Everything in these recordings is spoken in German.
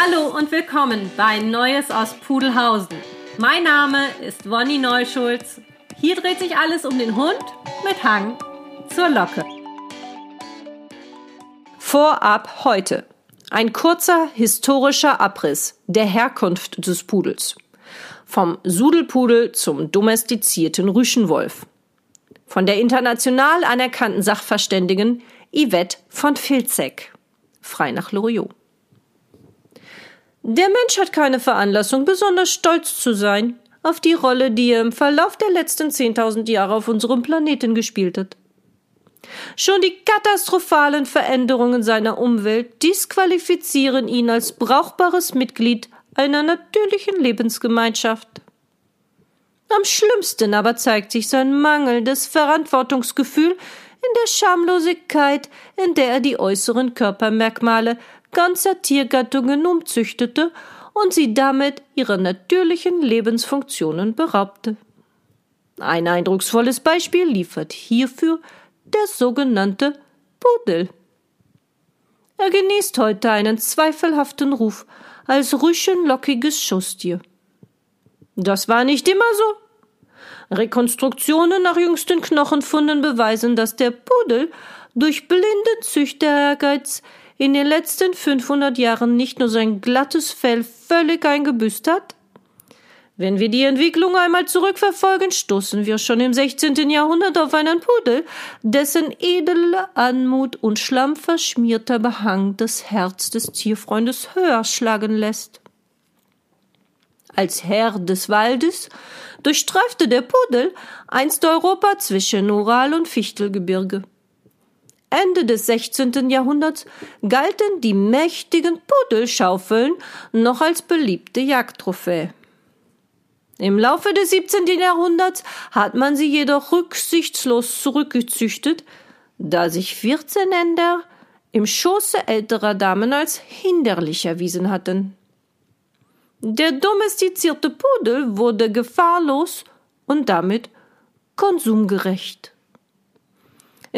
Hallo und willkommen bei Neues aus Pudelhausen. Mein Name ist Wonny Neuschulz. Hier dreht sich alles um den Hund mit Hang zur Locke. Vorab heute. Ein kurzer historischer Abriss der Herkunft des Pudels. Vom Sudelpudel zum domestizierten Rüschenwolf. Von der international anerkannten Sachverständigen Yvette von Filzek. Frei nach Loriot. Der Mensch hat keine Veranlassung, besonders stolz zu sein auf die Rolle, die er im Verlauf der letzten 10.000 Jahre auf unserem Planeten gespielt hat. Schon die katastrophalen Veränderungen seiner Umwelt disqualifizieren ihn als brauchbares Mitglied einer natürlichen Lebensgemeinschaft. Am schlimmsten aber zeigt sich sein mangelndes Verantwortungsgefühl in der Schamlosigkeit, in der er die äußeren Körpermerkmale ganzer Tiergattungen umzüchtete und sie damit ihrer natürlichen Lebensfunktionen beraubte. Ein eindrucksvolles Beispiel liefert hierfür der sogenannte Pudel. Er genießt heute einen zweifelhaften Ruf als rüschenlockiges Schusstier. Das war nicht immer so. Rekonstruktionen nach jüngsten Knochenfunden beweisen, dass der Pudel durch blinden Züchter-Ehrgeiz in den letzten 500 Jahren nicht nur sein glattes Fell völlig eingebüßt hat? Wenn wir die Entwicklung einmal zurückverfolgen, stoßen wir schon im 16. Jahrhundert auf einen Pudel, dessen edle Anmut und schlammverschmierter Behang das Herz des Tierfreundes höher schlagen lässt. Als Herr des Waldes durchstreifte der Pudel einst Europa zwischen Ural und Fichtelgebirge. Ende des 16. Jahrhunderts galten die mächtigen Pudelschaufeln noch als beliebte Jagdtrophäe. Im Laufe des 17. Jahrhunderts hat man sie jedoch rücksichtslos zurückgezüchtet, da sich 14 Änder im Schoße älterer Damen als hinderlich erwiesen hatten. Der domestizierte Pudel wurde gefahrlos und damit konsumgerecht.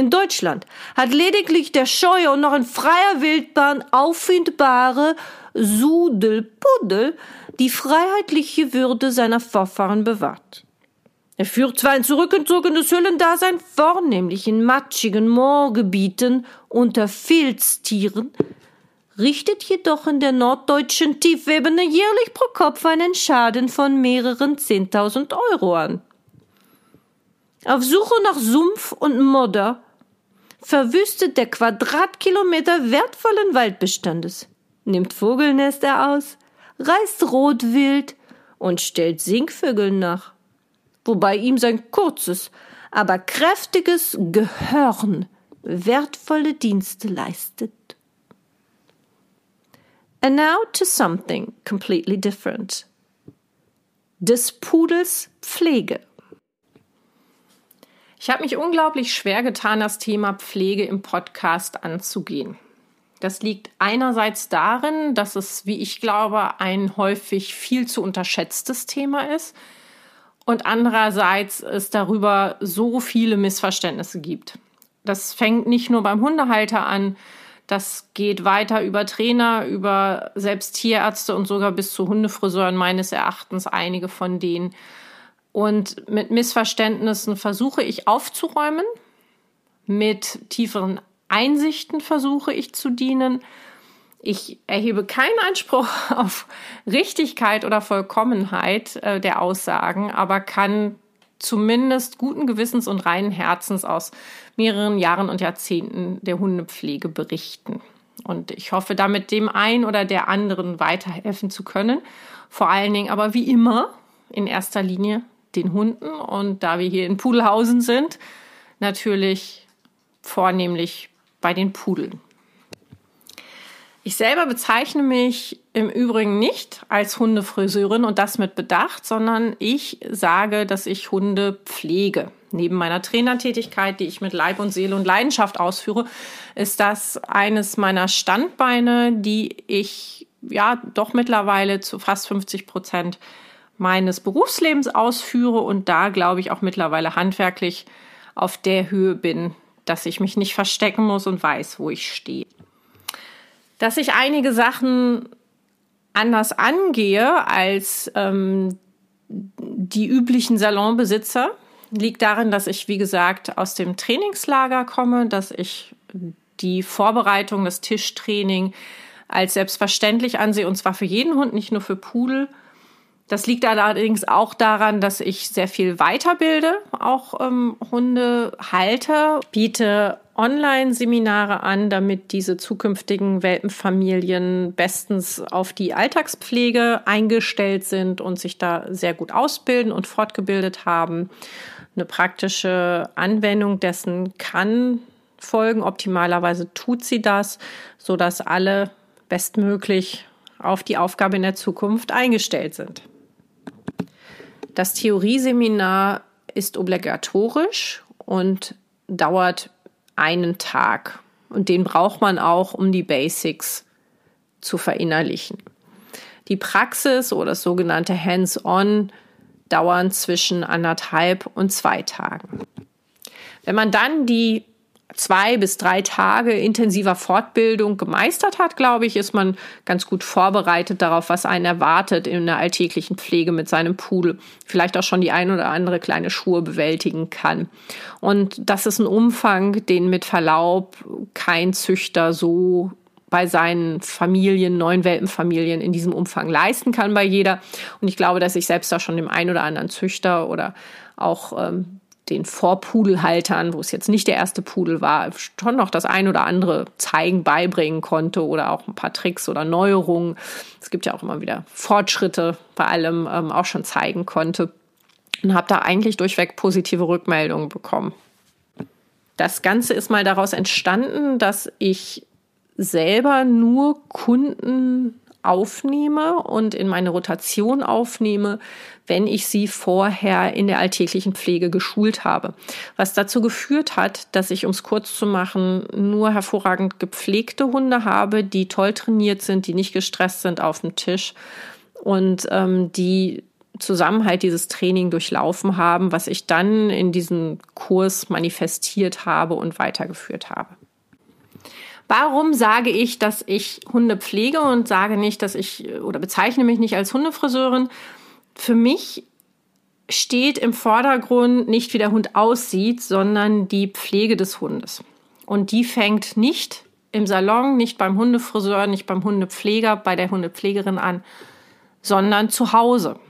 In Deutschland hat lediglich der scheue und noch in freier Wildbahn auffindbare Sudelpuddel die freiheitliche Würde seiner Vorfahren bewahrt. Er führt zwar ein zurückgezogenes Hüllendasein, vornehmlich in matschigen Moorgebieten unter Filztieren, richtet jedoch in der norddeutschen Tiefebene jährlich pro Kopf einen Schaden von mehreren Zehntausend Euro an. Auf Suche nach Sumpf und Modder verwüstet der Quadratkilometer wertvollen Waldbestandes, nimmt Vogelnester aus, reißt Rotwild und stellt Singvögeln nach, wobei ihm sein kurzes, aber kräftiges Gehörn wertvolle Dienste leistet. And now to something completely different. Des Pudels Pflege. Ich habe mich unglaublich schwer getan, das Thema Pflege im Podcast anzugehen. Das liegt einerseits darin, dass es, wie ich glaube, ein häufig viel zu unterschätztes Thema ist und andererseits es darüber so viele Missverständnisse gibt. Das fängt nicht nur beim Hundehalter an, das geht weiter über Trainer, über selbst Tierärzte und sogar bis zu Hundefriseuren meines Erachtens einige von denen und mit Missverständnissen versuche ich aufzuräumen, mit tieferen Einsichten versuche ich zu dienen. Ich erhebe keinen Anspruch auf Richtigkeit oder Vollkommenheit äh, der Aussagen, aber kann zumindest guten Gewissens und reinen Herzens aus mehreren Jahren und Jahrzehnten der Hundepflege berichten. Und ich hoffe, damit dem einen oder der anderen weiterhelfen zu können. Vor allen Dingen aber wie immer in erster Linie den Hunden und da wir hier in Pudelhausen sind, natürlich vornehmlich bei den Pudeln. Ich selber bezeichne mich im Übrigen nicht als Hundefriseurin und das mit Bedacht, sondern ich sage, dass ich Hunde pflege. Neben meiner Trainertätigkeit, die ich mit Leib und Seele und Leidenschaft ausführe, ist das eines meiner Standbeine, die ich ja doch mittlerweile zu fast 50 Prozent meines Berufslebens ausführe und da, glaube ich, auch mittlerweile handwerklich auf der Höhe bin, dass ich mich nicht verstecken muss und weiß, wo ich stehe. Dass ich einige Sachen anders angehe als ähm, die üblichen Salonbesitzer, liegt darin, dass ich, wie gesagt, aus dem Trainingslager komme, dass ich die Vorbereitung, das Tischtraining als selbstverständlich ansehe, und zwar für jeden Hund, nicht nur für Pudel. Das liegt allerdings auch daran, dass ich sehr viel weiterbilde, auch ähm, Hundehalter, biete Online-Seminare an, damit diese zukünftigen Welpenfamilien bestens auf die Alltagspflege eingestellt sind und sich da sehr gut ausbilden und fortgebildet haben. Eine praktische Anwendung dessen kann folgen. Optimalerweise tut sie das, so dass alle bestmöglich auf die Aufgabe in der Zukunft eingestellt sind. Das Theorieseminar ist obligatorisch und dauert einen Tag. Und den braucht man auch, um die Basics zu verinnerlichen. Die Praxis oder das sogenannte Hands-on dauern zwischen anderthalb und zwei Tagen. Wenn man dann die zwei bis drei Tage intensiver Fortbildung gemeistert hat, glaube ich, ist man ganz gut vorbereitet darauf, was einen erwartet in der alltäglichen Pflege mit seinem Pudel. Vielleicht auch schon die ein oder andere kleine Schuhe bewältigen kann. Und das ist ein Umfang, den mit Verlaub kein Züchter so bei seinen Familien, neuen Welpenfamilien in diesem Umfang leisten kann bei jeder. Und ich glaube, dass ich selbst da schon dem einen oder anderen Züchter oder auch ähm, den Vorpudelhaltern, wo es jetzt nicht der erste Pudel war, schon noch das ein oder andere zeigen, beibringen konnte oder auch ein paar Tricks oder Neuerungen. Es gibt ja auch immer wieder Fortschritte bei allem ähm, auch schon zeigen konnte und habe da eigentlich durchweg positive Rückmeldungen bekommen. Das Ganze ist mal daraus entstanden, dass ich selber nur Kunden aufnehme und in meine Rotation aufnehme, wenn ich sie vorher in der alltäglichen Pflege geschult habe. Was dazu geführt hat, dass ich, um es kurz zu machen, nur hervorragend gepflegte Hunde habe, die toll trainiert sind, die nicht gestresst sind auf dem Tisch und ähm, die zusammen halt dieses Training durchlaufen haben, was ich dann in diesem Kurs manifestiert habe und weitergeführt habe. Warum sage ich, dass ich Hunde pflege und sage nicht, dass ich oder bezeichne mich nicht als Hundefriseurin? Für mich steht im Vordergrund nicht, wie der Hund aussieht, sondern die Pflege des Hundes. Und die fängt nicht im Salon, nicht beim Hundefriseur, nicht beim Hundepfleger, bei der Hundepflegerin an, sondern zu Hause.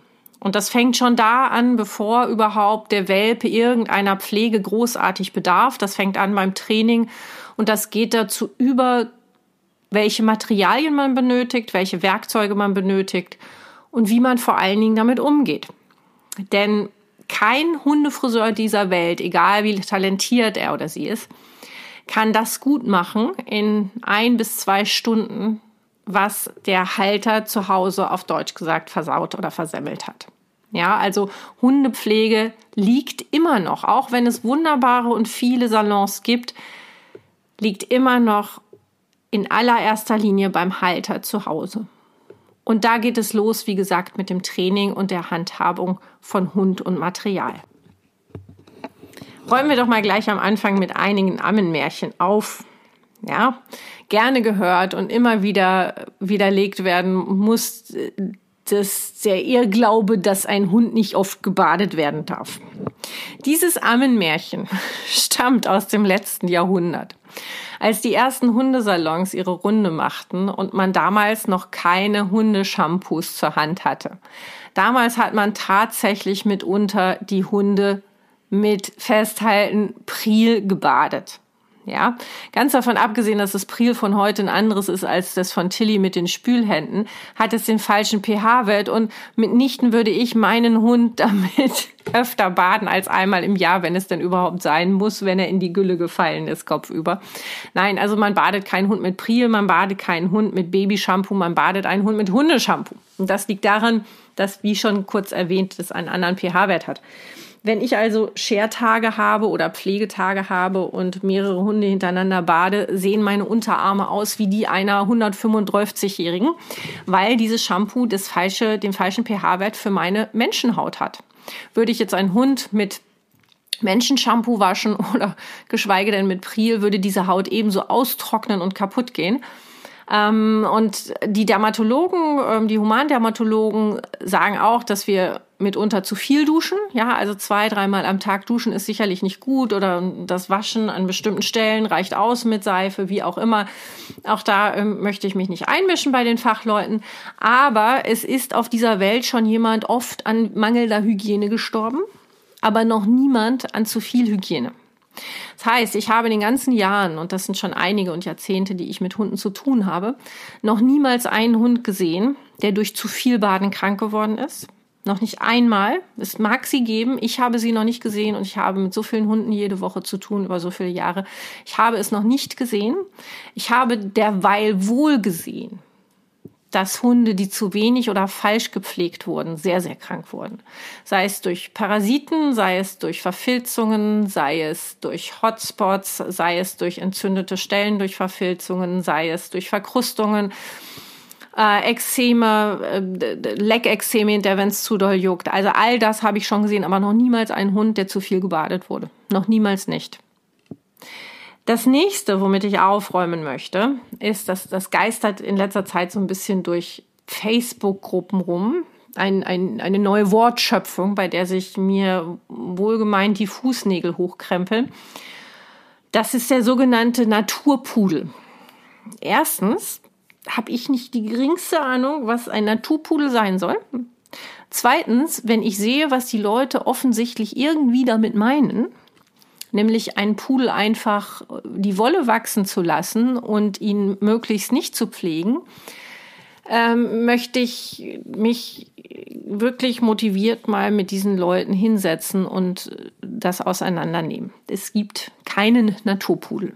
Und das fängt schon da an, bevor überhaupt der Welpe irgendeiner Pflege großartig bedarf. Das fängt an beim Training und das geht dazu über, welche Materialien man benötigt, welche Werkzeuge man benötigt und wie man vor allen Dingen damit umgeht. Denn kein Hundefriseur dieser Welt, egal wie talentiert er oder sie ist, kann das gut machen in ein bis zwei Stunden, was der Halter zu Hause auf Deutsch gesagt versaut oder versemmelt hat. Ja, also Hundepflege liegt immer noch, auch wenn es wunderbare und viele Salons gibt, liegt immer noch in allererster Linie beim Halter zu Hause. Und da geht es los, wie gesagt, mit dem Training und der Handhabung von Hund und Material. Räumen wir doch mal gleich am Anfang mit einigen Ammenmärchen auf. Ja, gerne gehört und immer wieder widerlegt werden muss, das der Irrglaube, dass ein Hund nicht oft gebadet werden darf. Dieses Ammenmärchen stammt aus dem letzten Jahrhundert. Als die ersten Hundesalons ihre Runde machten und man damals noch keine Hundeshampoos zur Hand hatte. Damals hat man tatsächlich mitunter die Hunde mit Festhalten Priel gebadet. Ja, ganz davon abgesehen, dass das Priel von heute ein anderes ist als das von Tilly mit den Spülhänden, hat es den falschen pH-Wert und mitnichten würde ich meinen Hund damit öfter baden als einmal im Jahr, wenn es denn überhaupt sein muss, wenn er in die Gülle gefallen ist, kopfüber. Nein, also man badet keinen Hund mit Priel, man badet keinen Hund mit Babyshampoo, man badet einen Hund mit Hundeshampoo. Und das liegt daran, dass, wie schon kurz erwähnt, das einen anderen pH-Wert hat. Wenn ich also Schertage habe oder Pflegetage habe und mehrere Hunde hintereinander bade, sehen meine Unterarme aus wie die einer 135-Jährigen, weil dieses Shampoo das falsche, den falschen pH-Wert für meine Menschenhaut hat. Würde ich jetzt einen Hund mit Menschenshampoo waschen oder geschweige denn mit Priel, würde diese Haut ebenso austrocknen und kaputt gehen. Ähm, und die Dermatologen, ähm, die Humandermatologen sagen auch, dass wir mitunter zu viel duschen. Ja, also zwei, dreimal am Tag duschen ist sicherlich nicht gut oder das Waschen an bestimmten Stellen reicht aus mit Seife, wie auch immer. Auch da ähm, möchte ich mich nicht einmischen bei den Fachleuten. Aber es ist auf dieser Welt schon jemand oft an mangelnder Hygiene gestorben, aber noch niemand an zu viel Hygiene. Das heißt, ich habe in den ganzen Jahren, und das sind schon einige und Jahrzehnte, die ich mit Hunden zu tun habe, noch niemals einen Hund gesehen, der durch zu viel Baden krank geworden ist. Noch nicht einmal. Es mag sie geben. Ich habe sie noch nicht gesehen und ich habe mit so vielen Hunden jede Woche zu tun über so viele Jahre. Ich habe es noch nicht gesehen. Ich habe derweil wohl gesehen, dass Hunde, die zu wenig oder falsch gepflegt wurden, sehr, sehr krank wurden. Sei es durch Parasiten, sei es durch Verfilzungen, sei es durch Hotspots, sei es durch entzündete Stellen durch Verfilzungen, sei es durch Verkrustungen, äh, Ekzeme, äh, Leckexzeme hinterher, wenn es zu doll juckt. Also all das habe ich schon gesehen, aber noch niemals einen Hund, der zu viel gebadet wurde. Noch niemals nicht. Das nächste, womit ich aufräumen möchte, ist, dass das geistert in letzter Zeit so ein bisschen durch Facebook-Gruppen rum. Ein, ein, eine neue Wortschöpfung, bei der sich mir wohlgemeint die Fußnägel hochkrempeln. Das ist der sogenannte Naturpudel. Erstens habe ich nicht die geringste Ahnung, was ein Naturpudel sein soll. Zweitens, wenn ich sehe, was die Leute offensichtlich irgendwie damit meinen, nämlich einen Pudel einfach die Wolle wachsen zu lassen und ihn möglichst nicht zu pflegen, ähm, möchte ich mich wirklich motiviert mal mit diesen Leuten hinsetzen und das auseinandernehmen. Es gibt keinen Naturpudel.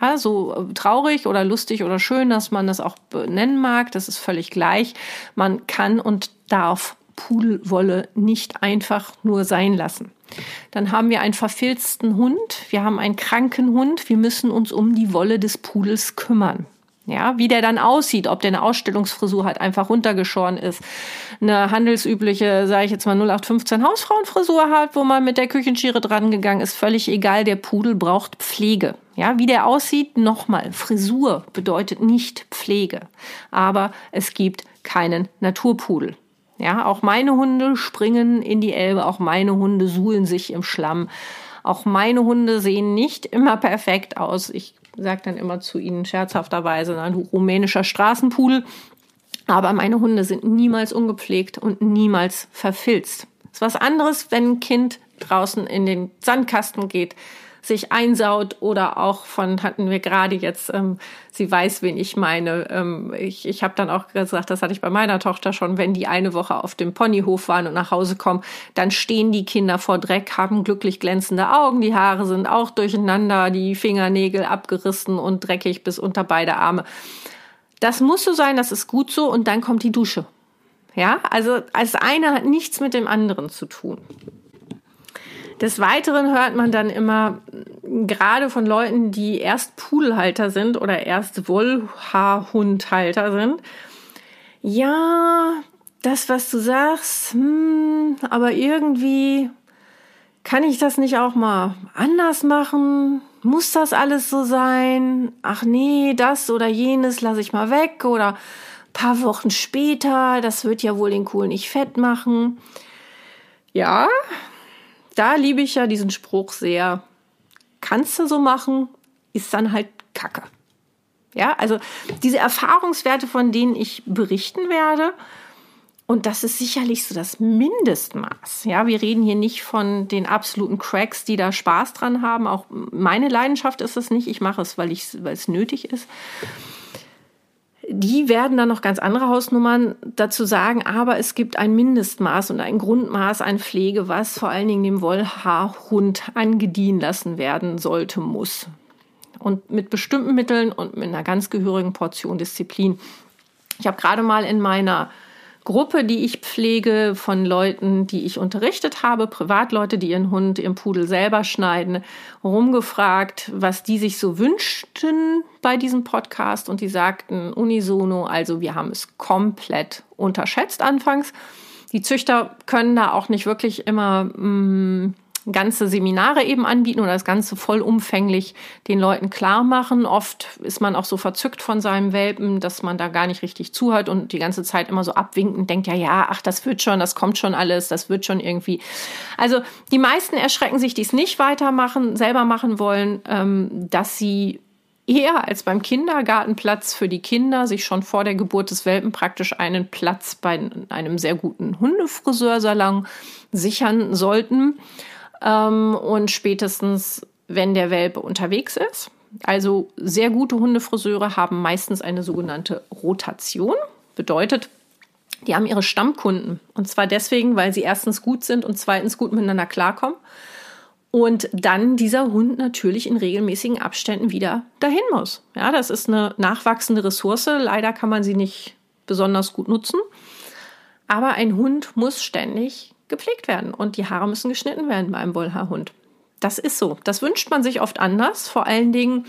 Ja, so traurig oder lustig oder schön, dass man das auch nennen mag, das ist völlig gleich. Man kann und darf Pudelwolle nicht einfach nur sein lassen. Dann haben wir einen verfilzten Hund, wir haben einen kranken Hund, wir müssen uns um die Wolle des Pudels kümmern. Ja, wie der dann aussieht, ob der eine Ausstellungsfrisur halt einfach runtergeschoren ist, eine handelsübliche, sage ich jetzt mal 0815 Hausfrauenfrisur hat, wo man mit der Küchenschere dran gegangen ist, völlig egal, der Pudel braucht Pflege. Ja, wie der aussieht, nochmal, Frisur bedeutet nicht Pflege, aber es gibt keinen Naturpudel. Ja, auch meine Hunde springen in die Elbe, auch meine Hunde suhlen sich im Schlamm. Auch meine Hunde sehen nicht immer perfekt aus. Ich sage dann immer zu ihnen scherzhafterweise, ein rumänischer Straßenpudel. Aber meine Hunde sind niemals ungepflegt und niemals verfilzt. Es ist was anderes, wenn ein Kind draußen in den Sandkasten geht, sich einsaut oder auch von, hatten wir gerade jetzt, ähm, sie weiß, wen ich meine. Ähm, ich ich habe dann auch gesagt, das hatte ich bei meiner Tochter schon, wenn die eine Woche auf dem Ponyhof waren und nach Hause kommen, dann stehen die Kinder vor Dreck, haben glücklich glänzende Augen, die Haare sind auch durcheinander, die Fingernägel abgerissen und dreckig bis unter beide Arme. Das muss so sein, das ist gut so und dann kommt die Dusche. Ja, also als eine hat nichts mit dem anderen zu tun. Des Weiteren hört man dann immer, gerade von Leuten, die erst Pudelhalter sind oder erst Wollhaarhundhalter sind, ja, das, was du sagst, hm, aber irgendwie kann ich das nicht auch mal anders machen? Muss das alles so sein? Ach nee, das oder jenes lasse ich mal weg oder paar Wochen später, das wird ja wohl den Kohl nicht fett machen. Ja, da liebe ich ja diesen Spruch sehr. Kannst du so machen, ist dann halt Kacke. Ja, also diese Erfahrungswerte, von denen ich berichten werde, und das ist sicherlich so das Mindestmaß. Ja, wir reden hier nicht von den absoluten Cracks, die da Spaß dran haben. Auch meine Leidenschaft ist es nicht. Ich mache es, weil, ich, weil es nötig ist die werden dann noch ganz andere Hausnummern dazu sagen, aber es gibt ein Mindestmaß und ein Grundmaß an Pflege, was vor allen Dingen dem Wollhaarhund angedient lassen werden sollte, muss. Und mit bestimmten Mitteln und mit einer ganz gehörigen Portion Disziplin. Ich habe gerade mal in meiner Gruppe, die ich pflege, von Leuten, die ich unterrichtet habe, Privatleute, die ihren Hund, ihren Pudel selber schneiden, rumgefragt, was die sich so wünschten bei diesem Podcast und die sagten unisono, also wir haben es komplett unterschätzt anfangs. Die Züchter können da auch nicht wirklich immer mh, mm, ganze Seminare eben anbieten oder das Ganze vollumfänglich den Leuten klar machen. Oft ist man auch so verzückt von seinem Welpen, dass man da gar nicht richtig zuhört und die ganze Zeit immer so abwinken denkt, ja, ja, ach, das wird schon, das kommt schon alles, das wird schon irgendwie. Also die meisten erschrecken sich, die es nicht weitermachen, selber machen wollen, ähm, dass sie eher als beim Kindergartenplatz für die Kinder sich schon vor der Geburt des Welpen praktisch einen Platz bei einem sehr guten Hundefriseursalon sichern sollten ähm, und spätestens, wenn der Welpe unterwegs ist. Also sehr gute Hundefriseure haben meistens eine sogenannte Rotation. Bedeutet, die haben ihre Stammkunden. Und zwar deswegen, weil sie erstens gut sind und zweitens gut miteinander klarkommen. Und dann dieser Hund natürlich in regelmäßigen Abständen wieder dahin muss. Ja, das ist eine nachwachsende Ressource. Leider kann man sie nicht besonders gut nutzen. Aber ein Hund muss ständig gepflegt werden und die Haare müssen geschnitten werden bei einem Wollhaarhund. Das ist so. Das wünscht man sich oft anders, vor allen Dingen,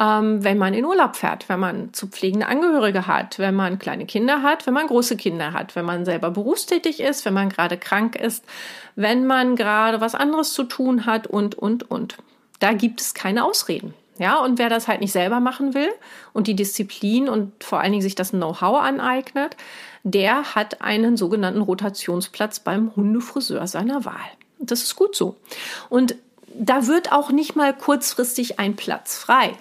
ähm, wenn man in Urlaub fährt, wenn man zu pflegende Angehörige hat, wenn man kleine Kinder hat, wenn man große Kinder hat, wenn man selber berufstätig ist, wenn man gerade krank ist, wenn man gerade was anderes zu tun hat und, und, und. Da gibt es keine Ausreden. Ja, und wer das halt nicht selber machen will und die Disziplin und vor allen Dingen sich das Know-how aneignet, der hat einen sogenannten Rotationsplatz beim Hundefriseur seiner Wahl. Das ist gut so. Und da wird auch nicht mal kurzfristig ein Platz frei.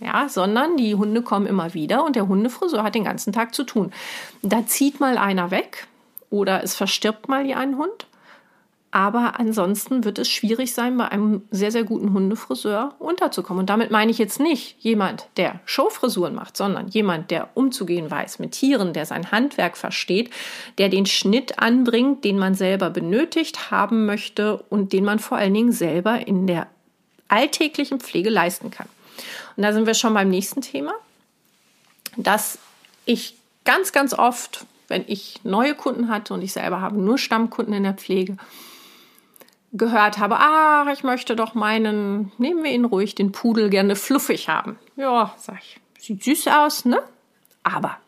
Ja, sondern die Hunde kommen immer wieder und der Hundefriseur hat den ganzen Tag zu tun. Da zieht mal einer weg oder es verstirbt mal ein Hund aber ansonsten wird es schwierig sein, bei einem sehr, sehr guten Hundefriseur unterzukommen. Und damit meine ich jetzt nicht jemand, der Showfrisuren macht, sondern jemand, der umzugehen weiß mit Tieren, der sein Handwerk versteht, der den Schnitt anbringt, den man selber benötigt haben möchte und den man vor allen Dingen selber in der alltäglichen Pflege leisten kann. Und da sind wir schon beim nächsten Thema, dass ich ganz, ganz oft, wenn ich neue Kunden hatte und ich selber habe nur Stammkunden in der Pflege, gehört habe, ach, ich möchte doch meinen, nehmen wir ihn ruhig, den Pudel gerne fluffig haben. Ja, sag ich, sieht süß aus, ne? Aber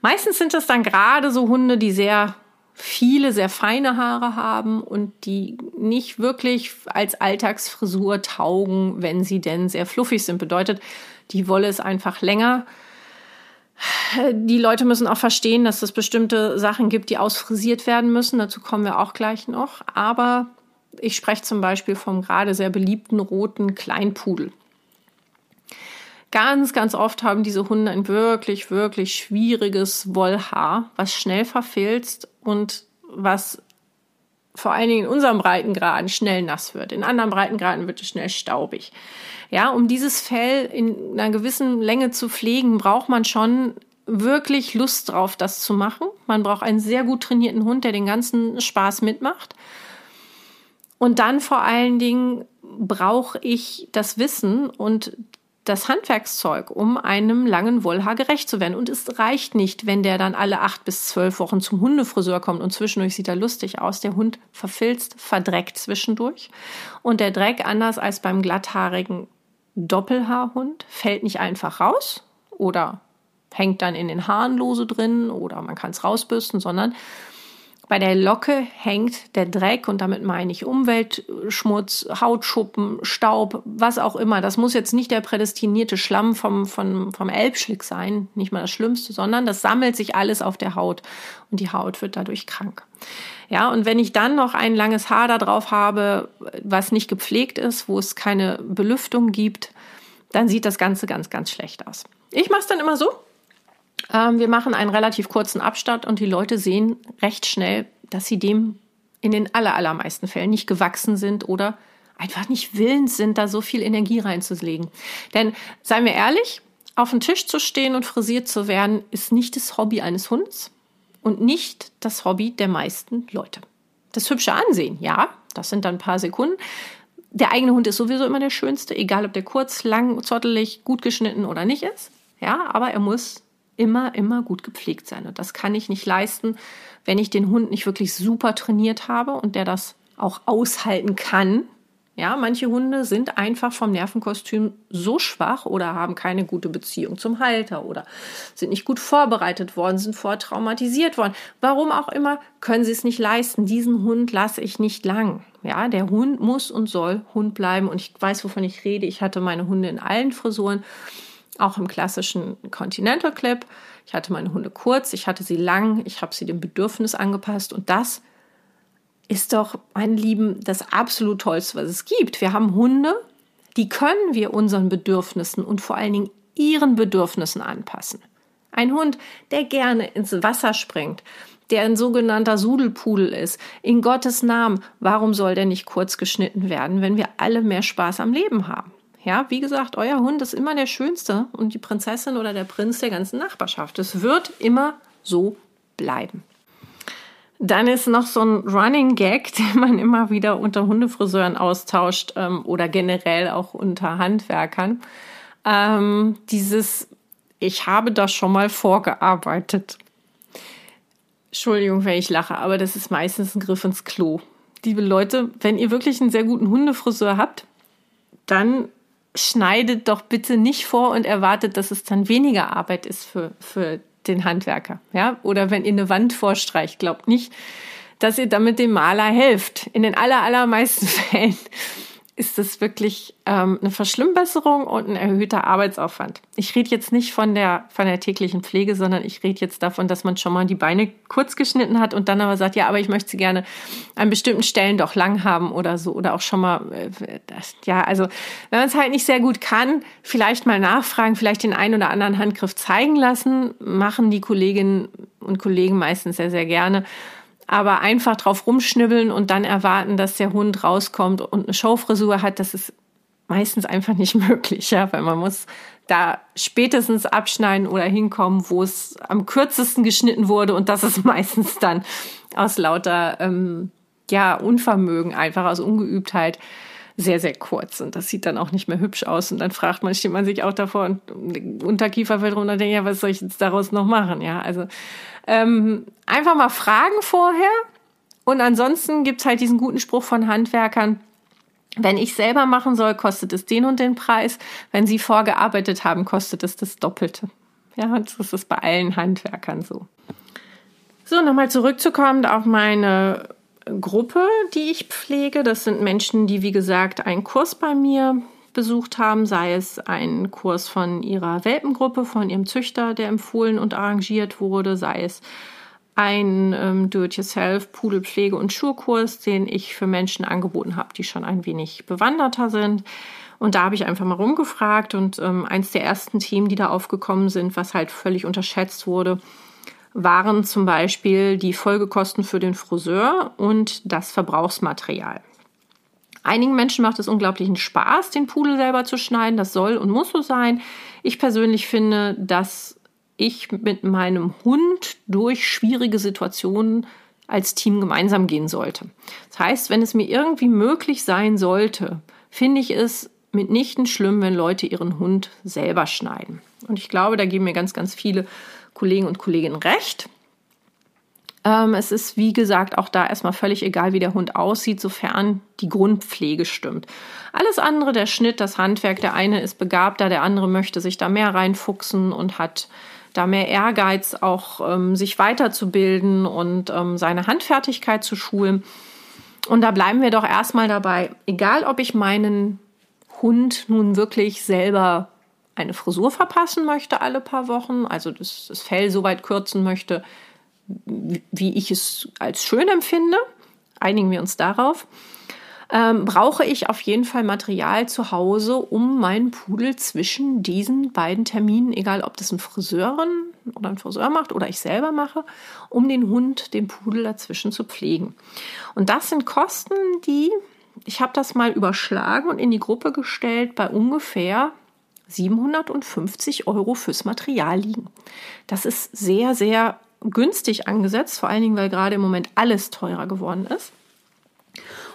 meistens sind es dann gerade so Hunde, die sehr viele, sehr feine Haare haben und die nicht wirklich als Alltagsfrisur taugen, wenn sie denn sehr fluffig sind. Bedeutet, die Wolle ist einfach länger. Die Leute müssen auch verstehen, dass es bestimmte Sachen gibt, die ausfrisiert werden müssen. Dazu kommen wir auch gleich noch. Aber ich spreche zum Beispiel vom gerade sehr beliebten roten Kleinpudel. Ganz, ganz oft haben diese Hunde ein wirklich, wirklich schwieriges Wollhaar, was schnell verfilzt und was vor allen Dingen in unserem Breitengraden schnell nass wird. In anderen Breitengraden wird es schnell staubig. Ja, um dieses Fell in einer gewissen Länge zu pflegen, braucht man schon wirklich Lust drauf, das zu machen. Man braucht einen sehr gut trainierten Hund, der den ganzen Spaß mitmacht. Und dann vor allen Dingen brauche ich das Wissen und das Handwerkszeug, um einem langen Wollhaar gerecht zu werden. Und es reicht nicht, wenn der dann alle acht bis zwölf Wochen zum Hundefriseur kommt und zwischendurch sieht er lustig aus. Der Hund verfilzt, verdreckt zwischendurch. Und der Dreck, anders als beim glatthaarigen Doppelhaarhund, fällt nicht einfach raus oder hängt dann in den Haaren lose drin oder man kann es rausbürsten, sondern bei der Locke hängt der Dreck und damit meine ich Umweltschmutz, Hautschuppen, Staub, was auch immer. Das muss jetzt nicht der prädestinierte Schlamm vom, vom, vom Elbschlick sein, nicht mal das Schlimmste, sondern das sammelt sich alles auf der Haut und die Haut wird dadurch krank. Ja, und wenn ich dann noch ein langes Haar da drauf habe, was nicht gepflegt ist, wo es keine Belüftung gibt, dann sieht das Ganze ganz, ganz schlecht aus. Ich mache es dann immer so, ähm, wir machen einen relativ kurzen Abstand und die Leute sehen recht schnell, dass sie dem in den allermeisten Fällen nicht gewachsen sind oder einfach nicht willens sind, da so viel Energie reinzulegen. Denn seien wir ehrlich, auf dem Tisch zu stehen und frisiert zu werden, ist nicht das Hobby eines Hunds und nicht das Hobby der meisten Leute. Das hübsche Ansehen, ja, das sind dann ein paar Sekunden. Der eigene Hund ist sowieso immer der schönste, egal ob der kurz, lang, zottelig, gut geschnitten oder nicht ist. Ja, aber er muss immer, immer gut gepflegt sein. Und das kann ich nicht leisten, wenn ich den Hund nicht wirklich super trainiert habe und der das auch aushalten kann. Ja, manche Hunde sind einfach vom Nervenkostüm so schwach oder haben keine gute Beziehung zum Halter oder sind nicht gut vorbereitet worden, sind vortraumatisiert worden. Warum auch immer, können sie es nicht leisten. Diesen Hund lasse ich nicht lang. Ja, der Hund muss und soll Hund bleiben und ich weiß, wovon ich rede. Ich hatte meine Hunde in allen Frisuren, auch im klassischen Continental Clip. Ich hatte meine Hunde kurz, ich hatte sie lang, ich habe sie dem Bedürfnis angepasst und das ist doch, mein Lieben, das absolut Tollste, was es gibt. Wir haben Hunde, die können wir unseren Bedürfnissen und vor allen Dingen ihren Bedürfnissen anpassen. Ein Hund, der gerne ins Wasser springt, der ein sogenannter Sudelpudel ist. In Gottes Namen, warum soll der nicht kurz geschnitten werden, wenn wir alle mehr Spaß am Leben haben? Ja, wie gesagt, euer Hund ist immer der Schönste und die Prinzessin oder der Prinz der ganzen Nachbarschaft. Es wird immer so bleiben. Dann ist noch so ein Running Gag, den man immer wieder unter Hundefriseuren austauscht ähm, oder generell auch unter Handwerkern. Ähm, dieses, ich habe das schon mal vorgearbeitet. Entschuldigung, wenn ich lache, aber das ist meistens ein Griff ins Klo. Liebe Leute, wenn ihr wirklich einen sehr guten Hundefriseur habt, dann schneidet doch bitte nicht vor und erwartet, dass es dann weniger Arbeit ist für, für den Handwerker. Ja? Oder wenn ihr eine Wand vorstreicht, glaubt nicht, dass ihr damit dem Maler helft. In den aller, allermeisten Fällen ist das wirklich ähm, eine Verschlimmbesserung und ein erhöhter Arbeitsaufwand. Ich rede jetzt nicht von der, von der täglichen Pflege, sondern ich rede jetzt davon, dass man schon mal die Beine kurz geschnitten hat und dann aber sagt, ja, aber ich möchte sie gerne an bestimmten Stellen doch lang haben oder so. Oder auch schon mal, äh, das, ja, also wenn man es halt nicht sehr gut kann, vielleicht mal nachfragen, vielleicht den einen oder anderen Handgriff zeigen lassen, machen die Kolleginnen und Kollegen meistens sehr, sehr gerne aber einfach drauf rumschnibbeln und dann erwarten, dass der Hund rauskommt und eine Showfrisur hat, das ist meistens einfach nicht möglich, ja, weil man muss da spätestens abschneiden oder hinkommen, wo es am kürzesten geschnitten wurde und das ist meistens dann aus lauter ähm, ja Unvermögen einfach aus Ungeübtheit sehr, sehr kurz. Und das sieht dann auch nicht mehr hübsch aus. Und dann fragt man, steht man sich auch davor und Unterkiefer fällt runter denkt, ja, was soll ich jetzt daraus noch machen? Ja, also ähm, einfach mal fragen vorher. Und ansonsten gibt's halt diesen guten Spruch von Handwerkern, wenn ich selber machen soll, kostet es den und den Preis. Wenn Sie vorgearbeitet haben, kostet es das Doppelte. Ja, das ist bei allen Handwerkern so. So, nochmal zurückzukommen auf meine Gruppe, die ich pflege. Das sind Menschen, die, wie gesagt, einen Kurs bei mir besucht haben, sei es ein Kurs von ihrer Welpengruppe, von ihrem Züchter, der empfohlen und arrangiert wurde, sei es ein ähm, Do-it-yourself Pudelpflege- und Schurkurs, den ich für Menschen angeboten habe, die schon ein wenig bewanderter sind. Und da habe ich einfach mal rumgefragt und ähm, eins der ersten Themen, die da aufgekommen sind, was halt völlig unterschätzt wurde, waren zum Beispiel die Folgekosten für den Friseur und das Verbrauchsmaterial. Einigen Menschen macht es unglaublichen Spaß, den Pudel selber zu schneiden. Das soll und muss so sein. Ich persönlich finde, dass ich mit meinem Hund durch schwierige Situationen als Team gemeinsam gehen sollte. Das heißt, wenn es mir irgendwie möglich sein sollte, finde ich es mitnichten schlimm, wenn Leute ihren Hund selber schneiden. Und ich glaube, da geben mir ganz, ganz viele Kollegen und Kolleginnen recht. Ähm, es ist, wie gesagt, auch da erstmal völlig egal, wie der Hund aussieht, sofern die Grundpflege stimmt. Alles andere, der Schnitt, das Handwerk, der eine ist begabter, der andere möchte sich da mehr reinfuchsen und hat da mehr Ehrgeiz, auch ähm, sich weiterzubilden und ähm, seine Handfertigkeit zu schulen. Und da bleiben wir doch erstmal dabei, egal ob ich meinen Hund nun wirklich selber eine Frisur verpassen möchte alle paar Wochen, also das, das Fell so weit kürzen möchte, wie ich es als schön empfinde, einigen wir uns darauf, ähm, brauche ich auf jeden Fall Material zu Hause, um meinen Pudel zwischen diesen beiden Terminen, egal ob das ein Friseurin oder ein Friseur macht oder ich selber mache, um den Hund, den Pudel dazwischen zu pflegen. Und das sind Kosten, die, ich habe das mal überschlagen und in die Gruppe gestellt, bei ungefähr 750 Euro fürs Material liegen. Das ist sehr, sehr günstig angesetzt, vor allen Dingen, weil gerade im Moment alles teurer geworden ist.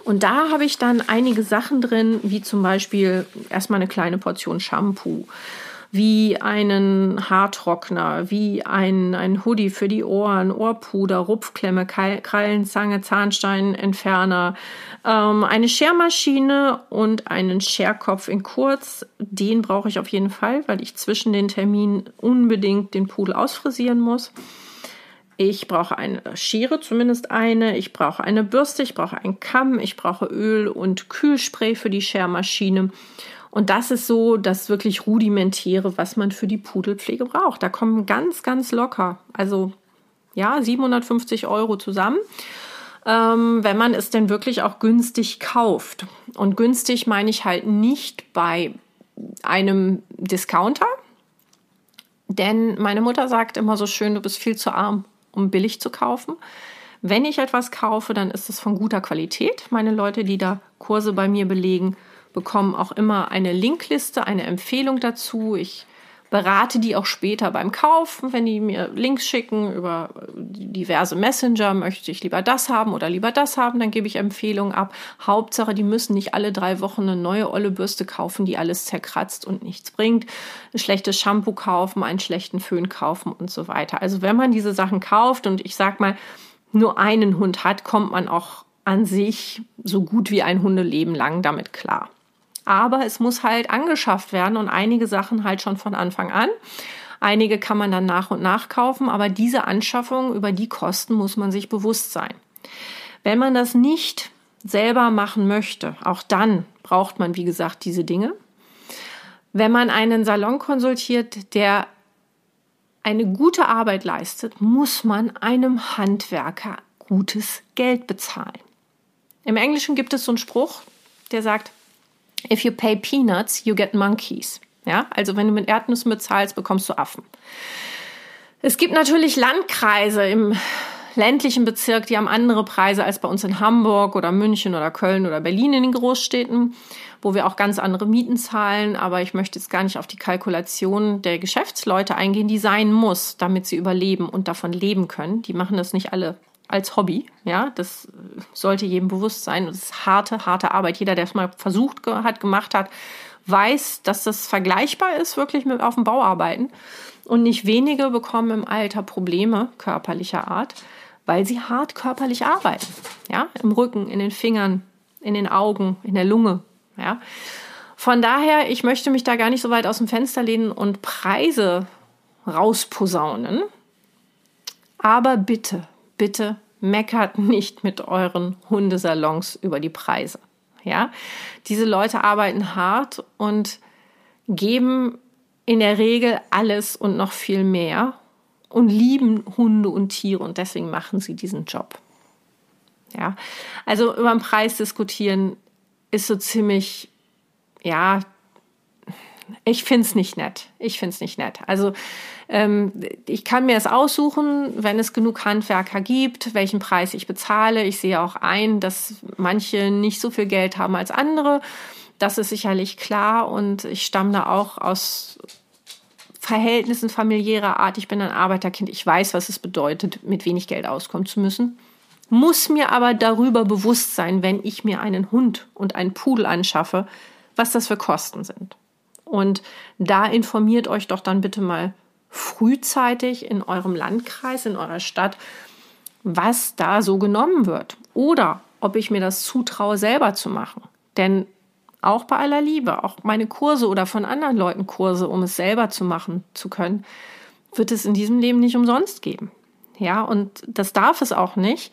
Und da habe ich dann einige Sachen drin, wie zum Beispiel erstmal eine kleine Portion Shampoo. wie einen Haartrockner, wie ein, ein Hoodie für die Ohren, Ohrpuder, Rupfklemme, Krallenzange, Zahnsteinentferner, ähm, eine Schermaschine und einen Scherkopf in kurz. Den brauche ich auf jeden Fall, weil ich zwischen den Terminen unbedingt den Pudel ausfrisieren muss. Ich brauche eine Schere, zumindest eine. Ich brauche eine Bürste, ich brauche einen Kamm, ich brauche Öl und Kühlspray für die Schermaschine. Und das ist so das wirklich rudimentäre, was man für die Pudelpflege braucht. Da kommen ganz, ganz locker, also ja, 750 Euro zusammen, ähm, wenn man es denn wirklich auch günstig kauft. Und günstig meine ich halt nicht bei einem Discounter, denn meine Mutter sagt immer so schön, du bist viel zu arm, um billig zu kaufen. Wenn ich etwas kaufe, dann ist es von guter Qualität. Meine Leute, die da Kurse bei mir belegen, bekommen auch immer eine Linkliste, eine Empfehlung dazu. Ich berate die auch später beim Kaufen, wenn die mir Links schicken über diverse Messenger, möchte ich lieber das haben oder lieber das haben, dann gebe ich Empfehlungen ab. Hauptsache, die müssen nicht alle drei Wochen eine neue olle Bürste kaufen, die alles zerkratzt und nichts bringt. Ein schlechtes Shampoo kaufen, einen schlechten Föhn kaufen und so weiter. Also wenn man diese Sachen kauft und ich sag mal, nur einen Hund hat, kommt man auch an sich so gut wie ein Hundeleben lang damit klar aber es muss halt angeschafft werden und einige Sachen halt schon von Anfang an. Einige kann man dann nach und nach kaufen, aber diese Anschaffung über die Kosten muss man sich bewusst sein. Wenn man das nicht selber machen möchte, auch dann braucht man, wie gesagt, diese Dinge. Wenn man einen Salon konsultiert, der eine gute Arbeit leistet, muss man einem Handwerker gutes Geld bezahlen. Im Englischen gibt es so einen Spruch, der sagt, If you pay peanuts, you get monkeys. Ja, also wenn du mit Erdnüssen bezahlst, bekommst du Affen. Es gibt natürlich Landkreise im ländlichen Bezirk, die haben andere Preise als bei uns in Hamburg oder München oder Köln oder Berlin in den Großstädten, wo wir auch ganz andere Mieten zahlen. Aber ich möchte jetzt gar nicht auf die Kalkulation der Geschäftsleute eingehen, die sein muss, damit sie überleben und davon leben können. Die machen das nicht alle als Hobby. Ja, das sollte jedem bewusst sein. Das ist harte, harte Arbeit. Jeder, der es mal versucht hat, gemacht hat, weiß, dass das vergleichbar ist, wirklich mit auf dem Bau arbeiten. Und nicht wenige bekommen im Alter Probleme körperlicher Art, weil sie hart körperlich arbeiten. Ja, im Rücken, in den Fingern, in den Augen, in der Lunge. Ja. Von daher, ich möchte mich da gar nicht so weit aus dem Fenster lehnen und Preise rausposaunen. Aber bitte, bitte meckert nicht mit euren Hundesalons über die Preise. Ja, diese Leute arbeiten hart und geben in der Regel alles und noch viel mehr und lieben Hunde und Tiere und deswegen machen sie diesen Job. Ja, also über den Preis diskutieren ist so ziemlich, ja, ich finde es nicht nett. Ich finde es nicht nett. Also ich kann mir es aussuchen, wenn es genug Handwerker gibt, welchen Preis ich bezahle. Ich sehe auch ein, dass manche nicht so viel Geld haben als andere. Das ist sicherlich klar und ich stamme da auch aus Verhältnissen familiärer Art. Ich bin ein Arbeiterkind. Ich weiß, was es bedeutet, mit wenig Geld auskommen zu müssen. Muss mir aber darüber bewusst sein, wenn ich mir einen Hund und einen Pudel anschaffe, was das für Kosten sind. Und da informiert euch doch dann bitte mal frühzeitig in eurem Landkreis, in eurer Stadt, was da so genommen wird. Oder ob ich mir das zutraue, selber zu machen. Denn auch bei aller Liebe, auch meine Kurse oder von anderen Leuten Kurse, um es selber zu machen zu können, wird es in diesem Leben nicht umsonst geben. Ja, und das darf es auch nicht,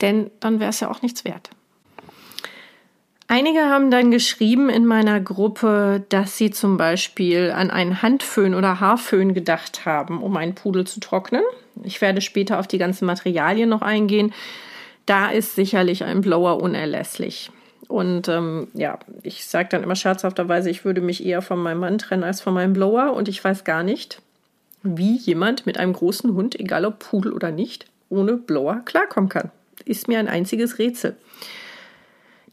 denn dann wäre es ja auch nichts wert. Einige haben dann geschrieben in meiner Gruppe, dass sie zum Beispiel an einen Handföhn oder Haarföhn gedacht haben, um einen Pudel zu trocknen. Ich werde später auf die ganzen Materialien noch eingehen. Da ist sicherlich ein Blower unerlässlich. Und ähm, ja, ich sage dann immer scherzhafterweise, ich würde mich eher von meinem Mann trennen als von meinem Blower. Und ich weiß gar nicht, wie jemand mit einem großen Hund, egal ob Pudel oder nicht, ohne Blower klarkommen kann. Ist mir ein einziges Rätsel.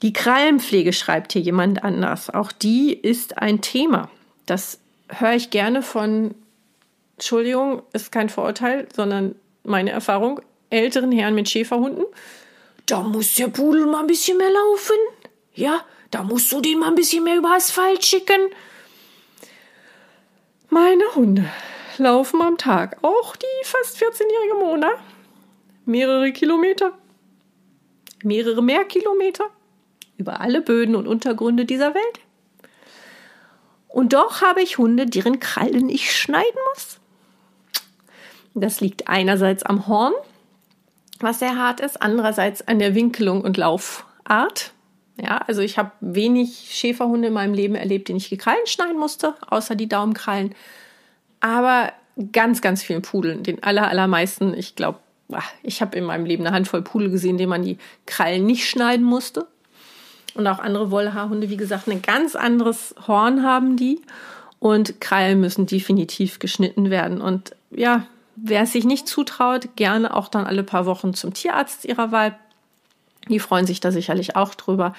Die Krallenpflege schreibt hier jemand anders. Auch die ist ein Thema. Das höre ich gerne von, Entschuldigung, ist kein Vorurteil, sondern meine Erfahrung, älteren Herren mit Schäferhunden. Da muss der Pudel mal ein bisschen mehr laufen. Ja, da musst du den mal ein bisschen mehr über Asphalt schicken. Meine Hunde laufen am Tag, auch die fast 14-jährige Mona, mehrere Kilometer, mehrere mehr Kilometer über alle Böden und Untergründe dieser Welt. Und doch habe ich Hunde, deren Krallen ich schneiden muss. Das liegt einerseits am Horn, was sehr hart ist, andererseits an der Winkelung und Laufart. Ja, also ich habe wenig Schäferhunde in meinem Leben erlebt, denen ich die Krallen schneiden musste, außer die Daumenkrallen. Aber ganz, ganz vielen Pudeln, den aller, allermeisten, ich glaube, ich habe in meinem Leben eine Handvoll Pudel gesehen, denen man die Krallen nicht schneiden musste. Und auch andere Wollhaarhunde, wie gesagt, ein ganz anderes Horn haben die. Und Krallen müssen definitiv geschnitten werden. Und ja, wer es sich nicht zutraut, gerne auch dann alle paar Wochen zum Tierarzt ihrer Wahl. Die freuen sich da sicherlich auch drüber.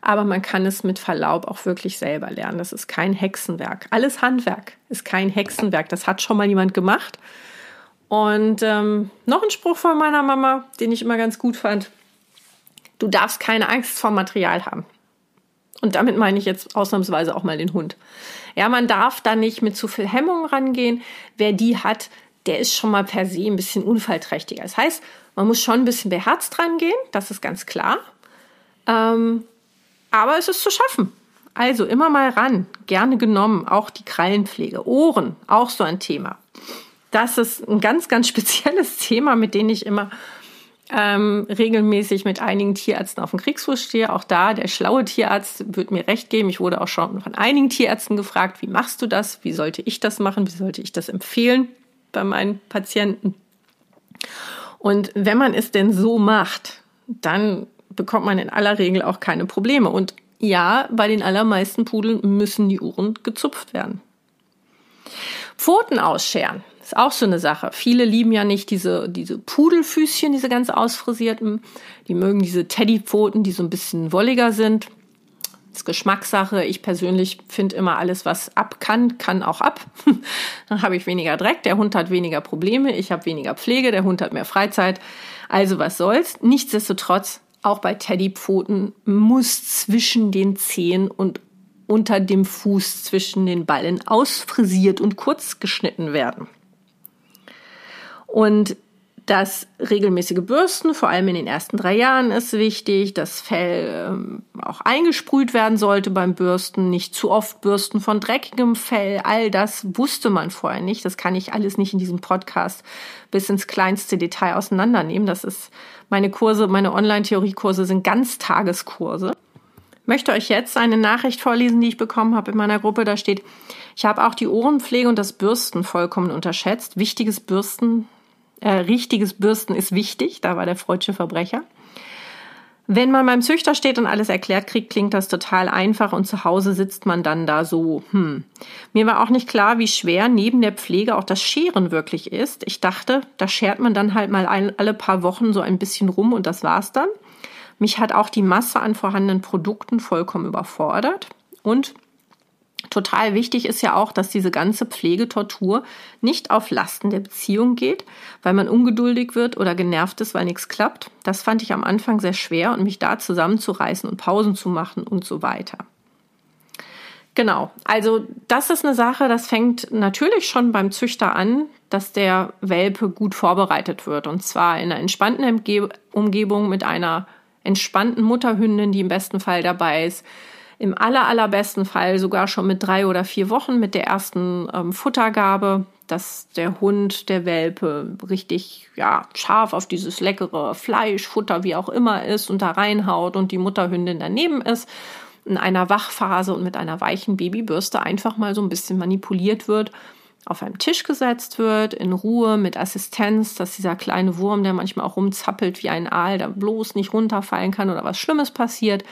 Aber man kann es mit Verlaub auch wirklich selber lernen. Das ist kein Hexenwerk. Alles Handwerk ist kein Hexenwerk. Das hat schon mal jemand gemacht. Und ähm, noch ein Spruch von meiner Mama, den ich immer ganz gut fand. Du darfst keine Angst vor Material haben. Und damit meine ich jetzt ausnahmsweise auch mal den Hund. Ja, man darf da nicht mit zu viel Hemmung rangehen. Wer die hat, der ist schon mal per se ein bisschen unfallträchtiger. Das heißt, man muss schon ein bisschen beherzt rangehen, das ist ganz klar. Ähm, aber es ist zu schaffen. Also immer mal ran, gerne genommen, auch die Krallenpflege. Ohren, auch so ein Thema. Das ist ein ganz, ganz spezielles Thema, mit dem ich immer ähm, regelmäßig mit einigen Tierärzten auf dem Kriegsfuß stehe. Auch da, der schlaue Tierarzt wird mir recht geben. Ich wurde auch schon von einigen Tierärzten gefragt, wie machst du das? Wie sollte ich das machen? Wie sollte ich das empfehlen bei meinen Patienten? Und wenn man es denn so macht, dann bekommt man in aller Regel auch keine Probleme. Und ja, bei den allermeisten Pudeln müssen die Uhren gezupft werden. Pfoten ausscheren ist auch so eine Sache. Viele lieben ja nicht diese, diese Pudelfüßchen, diese ganz ausfrisierten. Die mögen diese Teddypfoten, die so ein bisschen wolliger sind. Das ist Geschmackssache. Ich persönlich finde immer alles, was ab kann, kann auch ab. Dann habe ich weniger Dreck, der Hund hat weniger Probleme, ich habe weniger Pflege, der Hund hat mehr Freizeit. Also was soll's. Nichtsdestotrotz, auch bei Teddypfoten muss zwischen den Zehen und unter dem Fuß zwischen den Ballen ausfrisiert und kurz geschnitten werden. Und das regelmäßige Bürsten, vor allem in den ersten drei Jahren, ist wichtig. Das Fell ähm, auch eingesprüht werden sollte beim Bürsten. Nicht zu oft bürsten von dreckigem Fell. All das wusste man vorher nicht. Das kann ich alles nicht in diesem Podcast bis ins kleinste Detail auseinandernehmen. Das ist meine Kurse, meine Online-Theoriekurse sind Ganztageskurse. Möchte euch jetzt eine Nachricht vorlesen, die ich bekommen habe in meiner Gruppe. Da steht, ich habe auch die Ohrenpflege und das Bürsten vollkommen unterschätzt. Wichtiges Bürsten äh, richtiges Bürsten ist wichtig, da war der freudsche Verbrecher. Wenn man beim Züchter steht und alles erklärt kriegt, klingt das total einfach und zu Hause sitzt man dann da so, hm. Mir war auch nicht klar, wie schwer neben der Pflege auch das Scheren wirklich ist. Ich dachte, da schert man dann halt mal ein, alle paar Wochen so ein bisschen rum und das war's dann. Mich hat auch die Masse an vorhandenen Produkten vollkommen überfordert und Total wichtig ist ja auch, dass diese ganze Pflegetortur nicht auf Lasten der Beziehung geht, weil man ungeduldig wird oder genervt ist, weil nichts klappt. Das fand ich am Anfang sehr schwer und mich da zusammenzureißen und Pausen zu machen und so weiter. Genau, also das ist eine Sache, das fängt natürlich schon beim Züchter an, dass der Welpe gut vorbereitet wird und zwar in einer entspannten Umgebung mit einer entspannten Mutterhündin, die im besten Fall dabei ist, im aller, allerbesten Fall sogar schon mit drei oder vier Wochen mit der ersten ähm, Futtergabe, dass der Hund, der Welpe richtig ja, scharf auf dieses leckere Fleisch, Futter, wie auch immer ist und da reinhaut und die Mutterhündin daneben ist, in einer Wachphase und mit einer weichen Babybürste einfach mal so ein bisschen manipuliert wird, auf einem Tisch gesetzt wird, in Ruhe, mit Assistenz, dass dieser kleine Wurm, der manchmal auch rumzappelt wie ein Aal, da bloß nicht runterfallen kann oder was Schlimmes passiert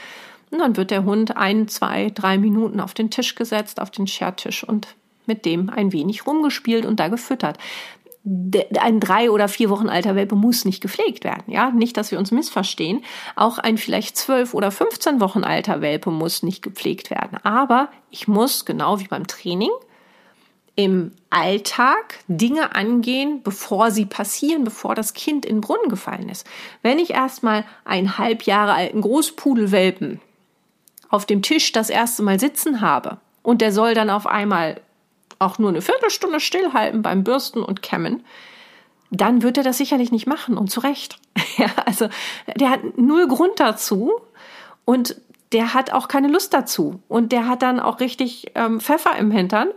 und dann wird der Hund ein, zwei, drei Minuten auf den Tisch gesetzt, auf den Schertisch und mit dem ein wenig rumgespielt und da gefüttert. Ein drei oder vier Wochen alter Welpe muss nicht gepflegt werden, ja. Nicht, dass wir uns missverstehen. Auch ein vielleicht zwölf oder 15 Wochen alter Welpe muss nicht gepflegt werden. Aber ich muss, genau wie beim Training, im Alltag Dinge angehen, bevor sie passieren, bevor das Kind in den Brunnen gefallen ist. Wenn ich erstmal einen halb Jahre alten Großpudelwelpen auf dem Tisch das erste Mal sitzen habe und der soll dann auf einmal auch nur eine Viertelstunde stillhalten beim Bürsten und Kämmen, dann wird er das sicherlich nicht machen und zu Recht. ja, also der hat null Grund dazu und der hat auch keine Lust dazu und der hat dann auch richtig ähm, Pfeffer im Hintern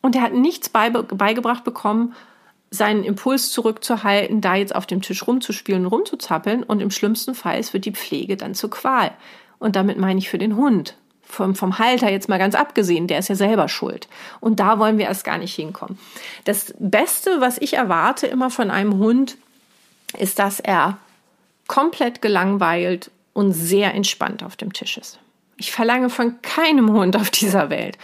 und der hat nichts beige beigebracht bekommen, seinen Impuls zurückzuhalten, da jetzt auf dem Tisch rumzuspielen, rumzuzappeln und im schlimmsten Fall wird die Pflege dann zur Qual. Und damit meine ich für den Hund. Vom, vom Halter jetzt mal ganz abgesehen, der ist ja selber schuld. Und da wollen wir erst gar nicht hinkommen. Das Beste, was ich erwarte immer von einem Hund, ist, dass er komplett gelangweilt und sehr entspannt auf dem Tisch ist. Ich verlange von keinem Hund auf dieser Welt,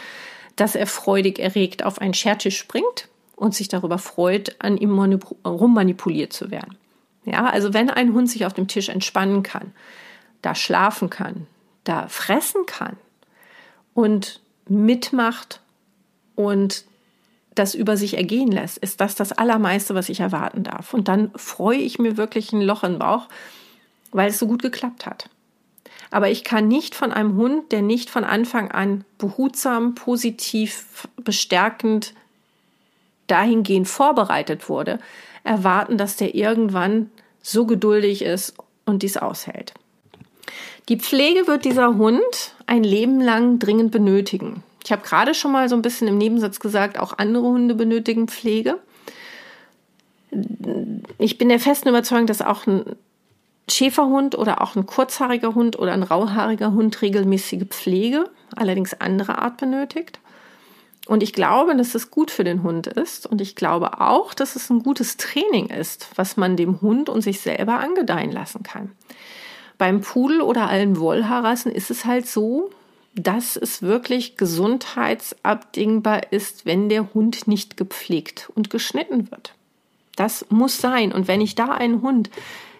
dass er freudig erregt auf einen Schertisch springt und sich darüber freut, an ihm rummanipuliert zu werden. Ja, also wenn ein Hund sich auf dem Tisch entspannen kann, da schlafen kann, da fressen kann und mitmacht und das über sich ergehen lässt, ist das das Allermeiste, was ich erwarten darf. Und dann freue ich mir wirklich ein Loch im Bauch, weil es so gut geklappt hat. Aber ich kann nicht von einem Hund, der nicht von Anfang an behutsam, positiv, bestärkend dahingehend vorbereitet wurde, erwarten, dass der irgendwann so geduldig ist und dies aushält. Die Pflege wird dieser Hund ein Leben lang dringend benötigen. Ich habe gerade schon mal so ein bisschen im Nebensatz gesagt, auch andere Hunde benötigen Pflege. Ich bin der festen Überzeugung, dass auch ein Schäferhund oder auch ein kurzhaariger Hund oder ein rauhaariger Hund regelmäßige Pflege, allerdings andere Art benötigt. Und ich glaube, dass es gut für den Hund ist. Und ich glaube auch, dass es ein gutes Training ist, was man dem Hund und sich selber angedeihen lassen kann. Beim Pudel oder allen Wollhaarrassen ist es halt so, dass es wirklich gesundheitsabdingbar ist, wenn der Hund nicht gepflegt und geschnitten wird. Das muss sein. Und wenn ich da einen Hund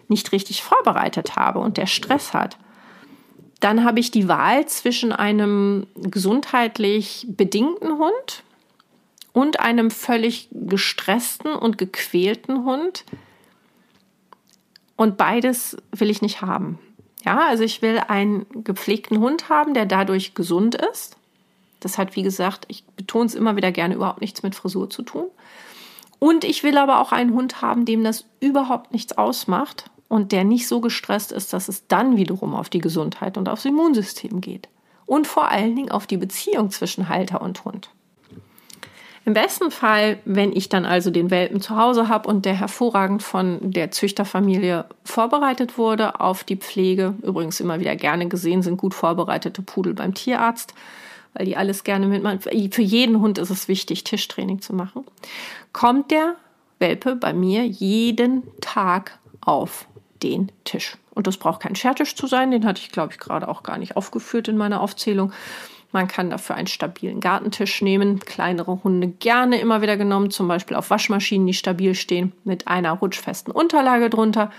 nicht richtig vorbereitet habe und der Stress hat, dann habe ich die Wahl zwischen einem gesundheitlich bedingten Hund und einem völlig gestressten und gequälten Hund. Und beides will ich nicht haben. Ja, also ich will einen gepflegten Hund haben, der dadurch gesund ist. Das hat, wie gesagt, ich betone es immer wieder gerne, überhaupt nichts mit Frisur zu tun. Und ich will aber auch einen Hund haben, dem das überhaupt nichts ausmacht und der nicht so gestresst ist, dass es dann wiederum auf die Gesundheit und aufs Immunsystem geht. Und vor allen Dingen auf die Beziehung zwischen Halter und Hund. Im besten Fall, wenn ich dann also den Welpen zu Hause habe und der hervorragend von der Züchterfamilie vorbereitet wurde auf die Pflege, übrigens immer wieder gerne gesehen sind gut vorbereitete Pudel beim Tierarzt, weil die alles gerne mitmachen. Für jeden Hund ist es wichtig, Tischtraining zu machen. Kommt der Welpe bei mir jeden Tag auf den Tisch. Und das braucht kein Schertisch zu sein, den hatte ich, glaube ich, gerade auch gar nicht aufgeführt in meiner Aufzählung. Man kann dafür einen stabilen Gartentisch nehmen, kleinere Hunde gerne immer wieder genommen, zum Beispiel auf Waschmaschinen, die stabil stehen, mit einer rutschfesten Unterlage drunter.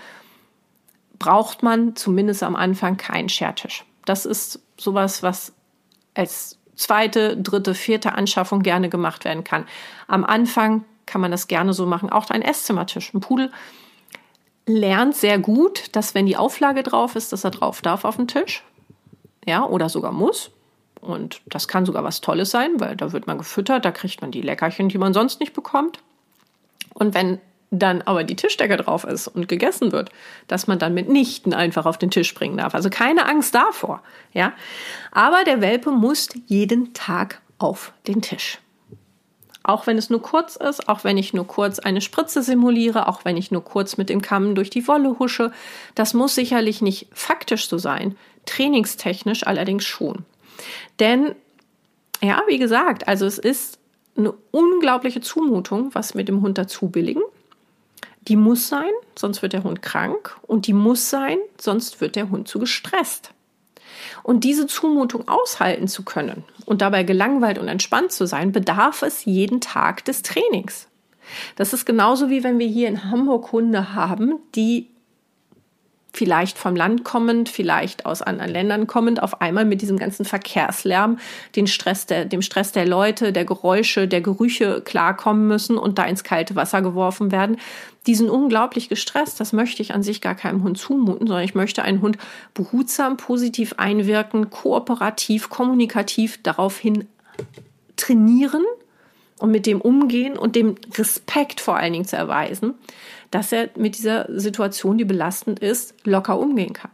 Braucht man zumindest am Anfang keinen Schertisch. Das ist sowas, was als zweite, dritte, vierte Anschaffung gerne gemacht werden kann. Am Anfang kann man das gerne so machen. Auch ein Esszimmertisch. Ein Pudel lernt sehr gut, dass wenn die Auflage drauf ist, dass er drauf darf auf den Tisch. Ja, oder sogar muss. Und das kann sogar was Tolles sein, weil da wird man gefüttert, da kriegt man die Leckerchen, die man sonst nicht bekommt. Und wenn dann aber die Tischdecke drauf ist und gegessen wird, dass man dann mitnichten einfach auf den Tisch bringen darf. Also keine Angst davor, ja. Aber der Welpe muss jeden Tag auf den Tisch. Auch wenn es nur kurz ist, auch wenn ich nur kurz eine Spritze simuliere, auch wenn ich nur kurz mit dem Kamm durch die Wolle husche. Das muss sicherlich nicht faktisch so sein, trainingstechnisch allerdings schon. Denn, ja, wie gesagt, also es ist eine unglaubliche Zumutung, was mit dem Hund dazu billigen. Die muss sein, sonst wird der Hund krank. Und die muss sein, sonst wird der Hund zu gestresst. Und diese Zumutung aushalten zu können und dabei gelangweilt und entspannt zu sein, bedarf es jeden Tag des Trainings. Das ist genauso wie wenn wir hier in Hamburg Hunde haben, die vielleicht vom Land kommend, vielleicht aus anderen Ländern kommend, auf einmal mit diesem ganzen Verkehrslärm, den Stress der, dem Stress der Leute, der Geräusche, der Gerüche klarkommen müssen und da ins kalte Wasser geworfen werden. Die sind unglaublich gestresst. Das möchte ich an sich gar keinem Hund zumuten, sondern ich möchte einen Hund behutsam, positiv einwirken, kooperativ, kommunikativ daraufhin trainieren, und mit dem umgehen und dem Respekt vor allen Dingen zu erweisen, dass er mit dieser Situation, die belastend ist, locker umgehen kann.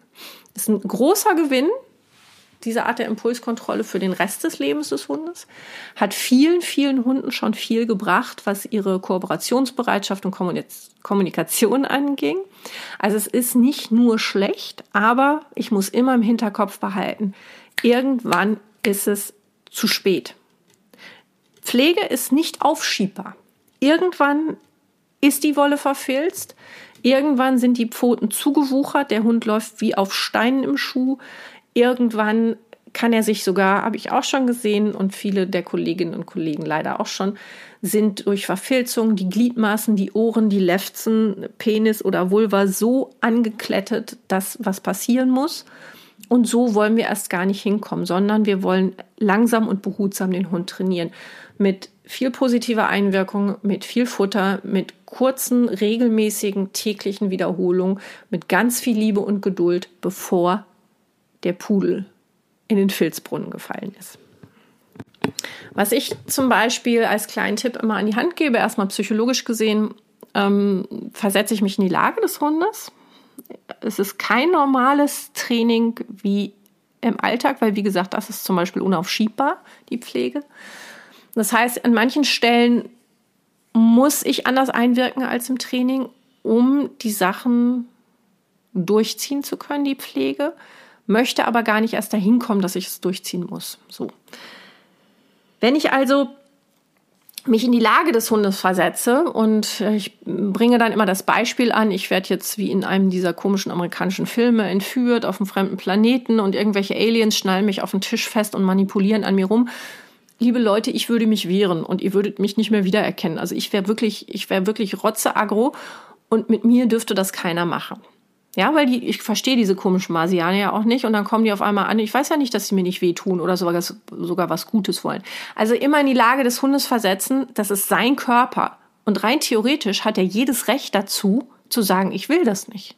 Das ist ein großer Gewinn, diese Art der Impulskontrolle für den Rest des Lebens des Hundes, hat vielen, vielen Hunden schon viel gebracht, was ihre Kooperationsbereitschaft und Kommunikation anging. Also es ist nicht nur schlecht, aber ich muss immer im Hinterkopf behalten, irgendwann ist es zu spät. Pflege ist nicht aufschiebbar. Irgendwann ist die Wolle verfilzt. Irgendwann sind die Pfoten zugewuchert. Der Hund läuft wie auf Steinen im Schuh. Irgendwann kann er sich sogar, habe ich auch schon gesehen und viele der Kolleginnen und Kollegen leider auch schon, sind durch Verfilzung die Gliedmaßen, die Ohren, die Lefzen, Penis oder Vulva so angeklettet, dass was passieren muss. Und so wollen wir erst gar nicht hinkommen, sondern wir wollen langsam und behutsam den Hund trainieren. Mit viel positiver Einwirkung, mit viel Futter, mit kurzen, regelmäßigen, täglichen Wiederholungen, mit ganz viel Liebe und Geduld, bevor der Pudel in den Filzbrunnen gefallen ist. Was ich zum Beispiel als kleinen Tipp immer an die Hand gebe, erstmal psychologisch gesehen, ähm, versetze ich mich in die Lage des Hundes. Es ist kein normales Training wie im Alltag, weil wie gesagt, das ist zum Beispiel unaufschiebbar, die Pflege. Das heißt, an manchen Stellen muss ich anders einwirken als im Training, um die Sachen durchziehen zu können, die Pflege möchte aber gar nicht erst dahin kommen, dass ich es durchziehen muss. So. Wenn ich also mich in die Lage des Hundes versetze und ich bringe dann immer das Beispiel an, ich werde jetzt wie in einem dieser komischen amerikanischen Filme entführt auf einem fremden Planeten und irgendwelche Aliens schnallen mich auf den Tisch fest und manipulieren an mir rum. Liebe Leute, ich würde mich wehren und ihr würdet mich nicht mehr wiedererkennen. Also ich wäre wirklich, ich wäre wirklich rotze und mit mir dürfte das keiner machen. Ja, weil die, ich verstehe diese komischen Marsianer ja auch nicht und dann kommen die auf einmal an. Ich weiß ja nicht, dass sie mir nicht wehtun oder sogar, sogar was Gutes wollen. Also immer in die Lage des Hundes versetzen, das ist sein Körper. Und rein theoretisch hat er jedes Recht dazu, zu sagen, ich will das nicht.